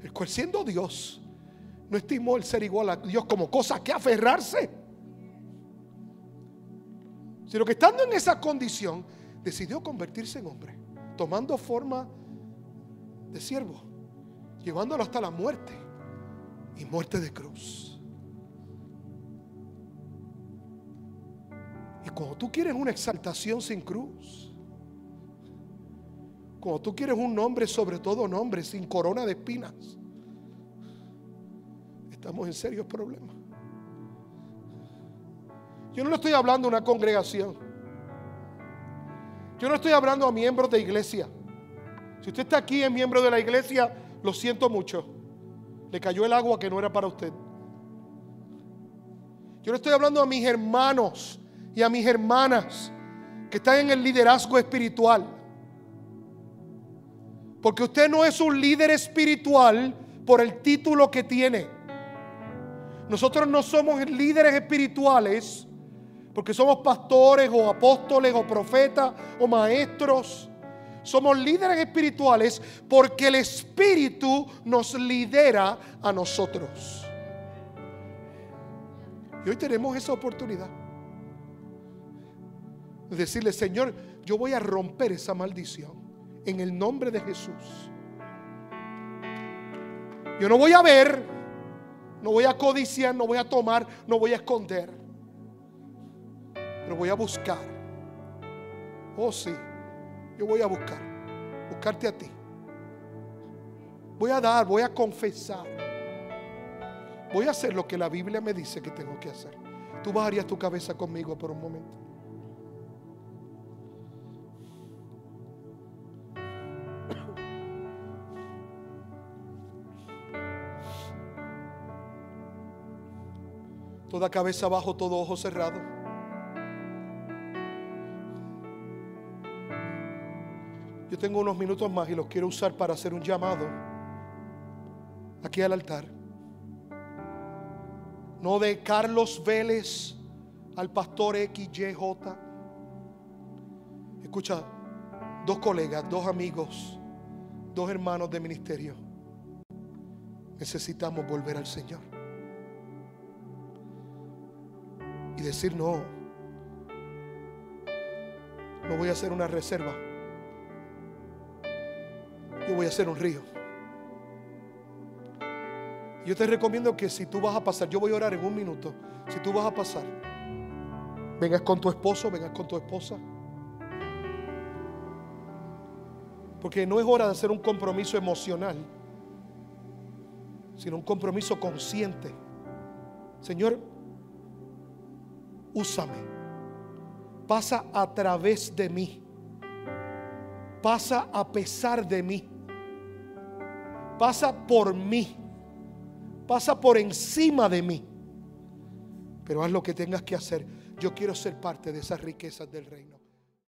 Speaker 1: El cual siendo Dios, no estimó el ser igual a Dios como cosa que aferrarse. Sino que estando en esa condición, decidió convertirse en hombre, tomando forma de siervo, llevándolo hasta la muerte y muerte de cruz. Y cuando tú quieres una exaltación sin cruz, como tú quieres un nombre sobre todo nombre, sin corona de espinas, estamos en serios problemas. Yo no le estoy hablando a una congregación. Yo no estoy hablando a miembros de iglesia. Si usted está aquí en miembro de la iglesia, lo siento mucho. Le cayó el agua que no era para usted. Yo le estoy hablando a mis hermanos y a mis hermanas que están en el liderazgo espiritual. Porque usted no es un líder espiritual por el título que tiene. Nosotros no somos líderes espirituales porque somos pastores o apóstoles o profetas o maestros. Somos líderes espirituales porque el Espíritu nos lidera a nosotros. Y hoy tenemos esa oportunidad de decirle, Señor, yo voy a romper esa maldición en el nombre de Jesús. Yo no voy a ver, no voy a codiciar, no voy a tomar, no voy a esconder, pero voy a buscar. Oh sí, yo voy a buscar, buscarte a ti. Voy a dar, voy a confesar. Voy a hacer lo que la Biblia me dice que tengo que hacer. Tú bajarías tu cabeza conmigo por un momento. Toda cabeza abajo, todo ojo cerrado. Yo tengo unos minutos más y los quiero usar para hacer un llamado aquí al altar. No de Carlos Vélez al pastor XYJ. Escucha, dos colegas, dos amigos, dos hermanos de ministerio. Necesitamos volver al Señor. Y decir no. No voy a hacer una reserva. Yo voy a hacer un río. Yo te recomiendo que si tú vas a pasar, yo voy a orar en un minuto. Si tú vas a pasar, vengas con tu esposo, vengas con tu esposa. Porque no es hora de hacer un compromiso emocional, sino un compromiso consciente. Señor, úsame. Pasa a través de mí. Pasa a pesar de mí. Pasa por mí pasa por encima de mí. Pero haz lo que tengas que hacer. Yo quiero ser parte de esas riquezas del reino.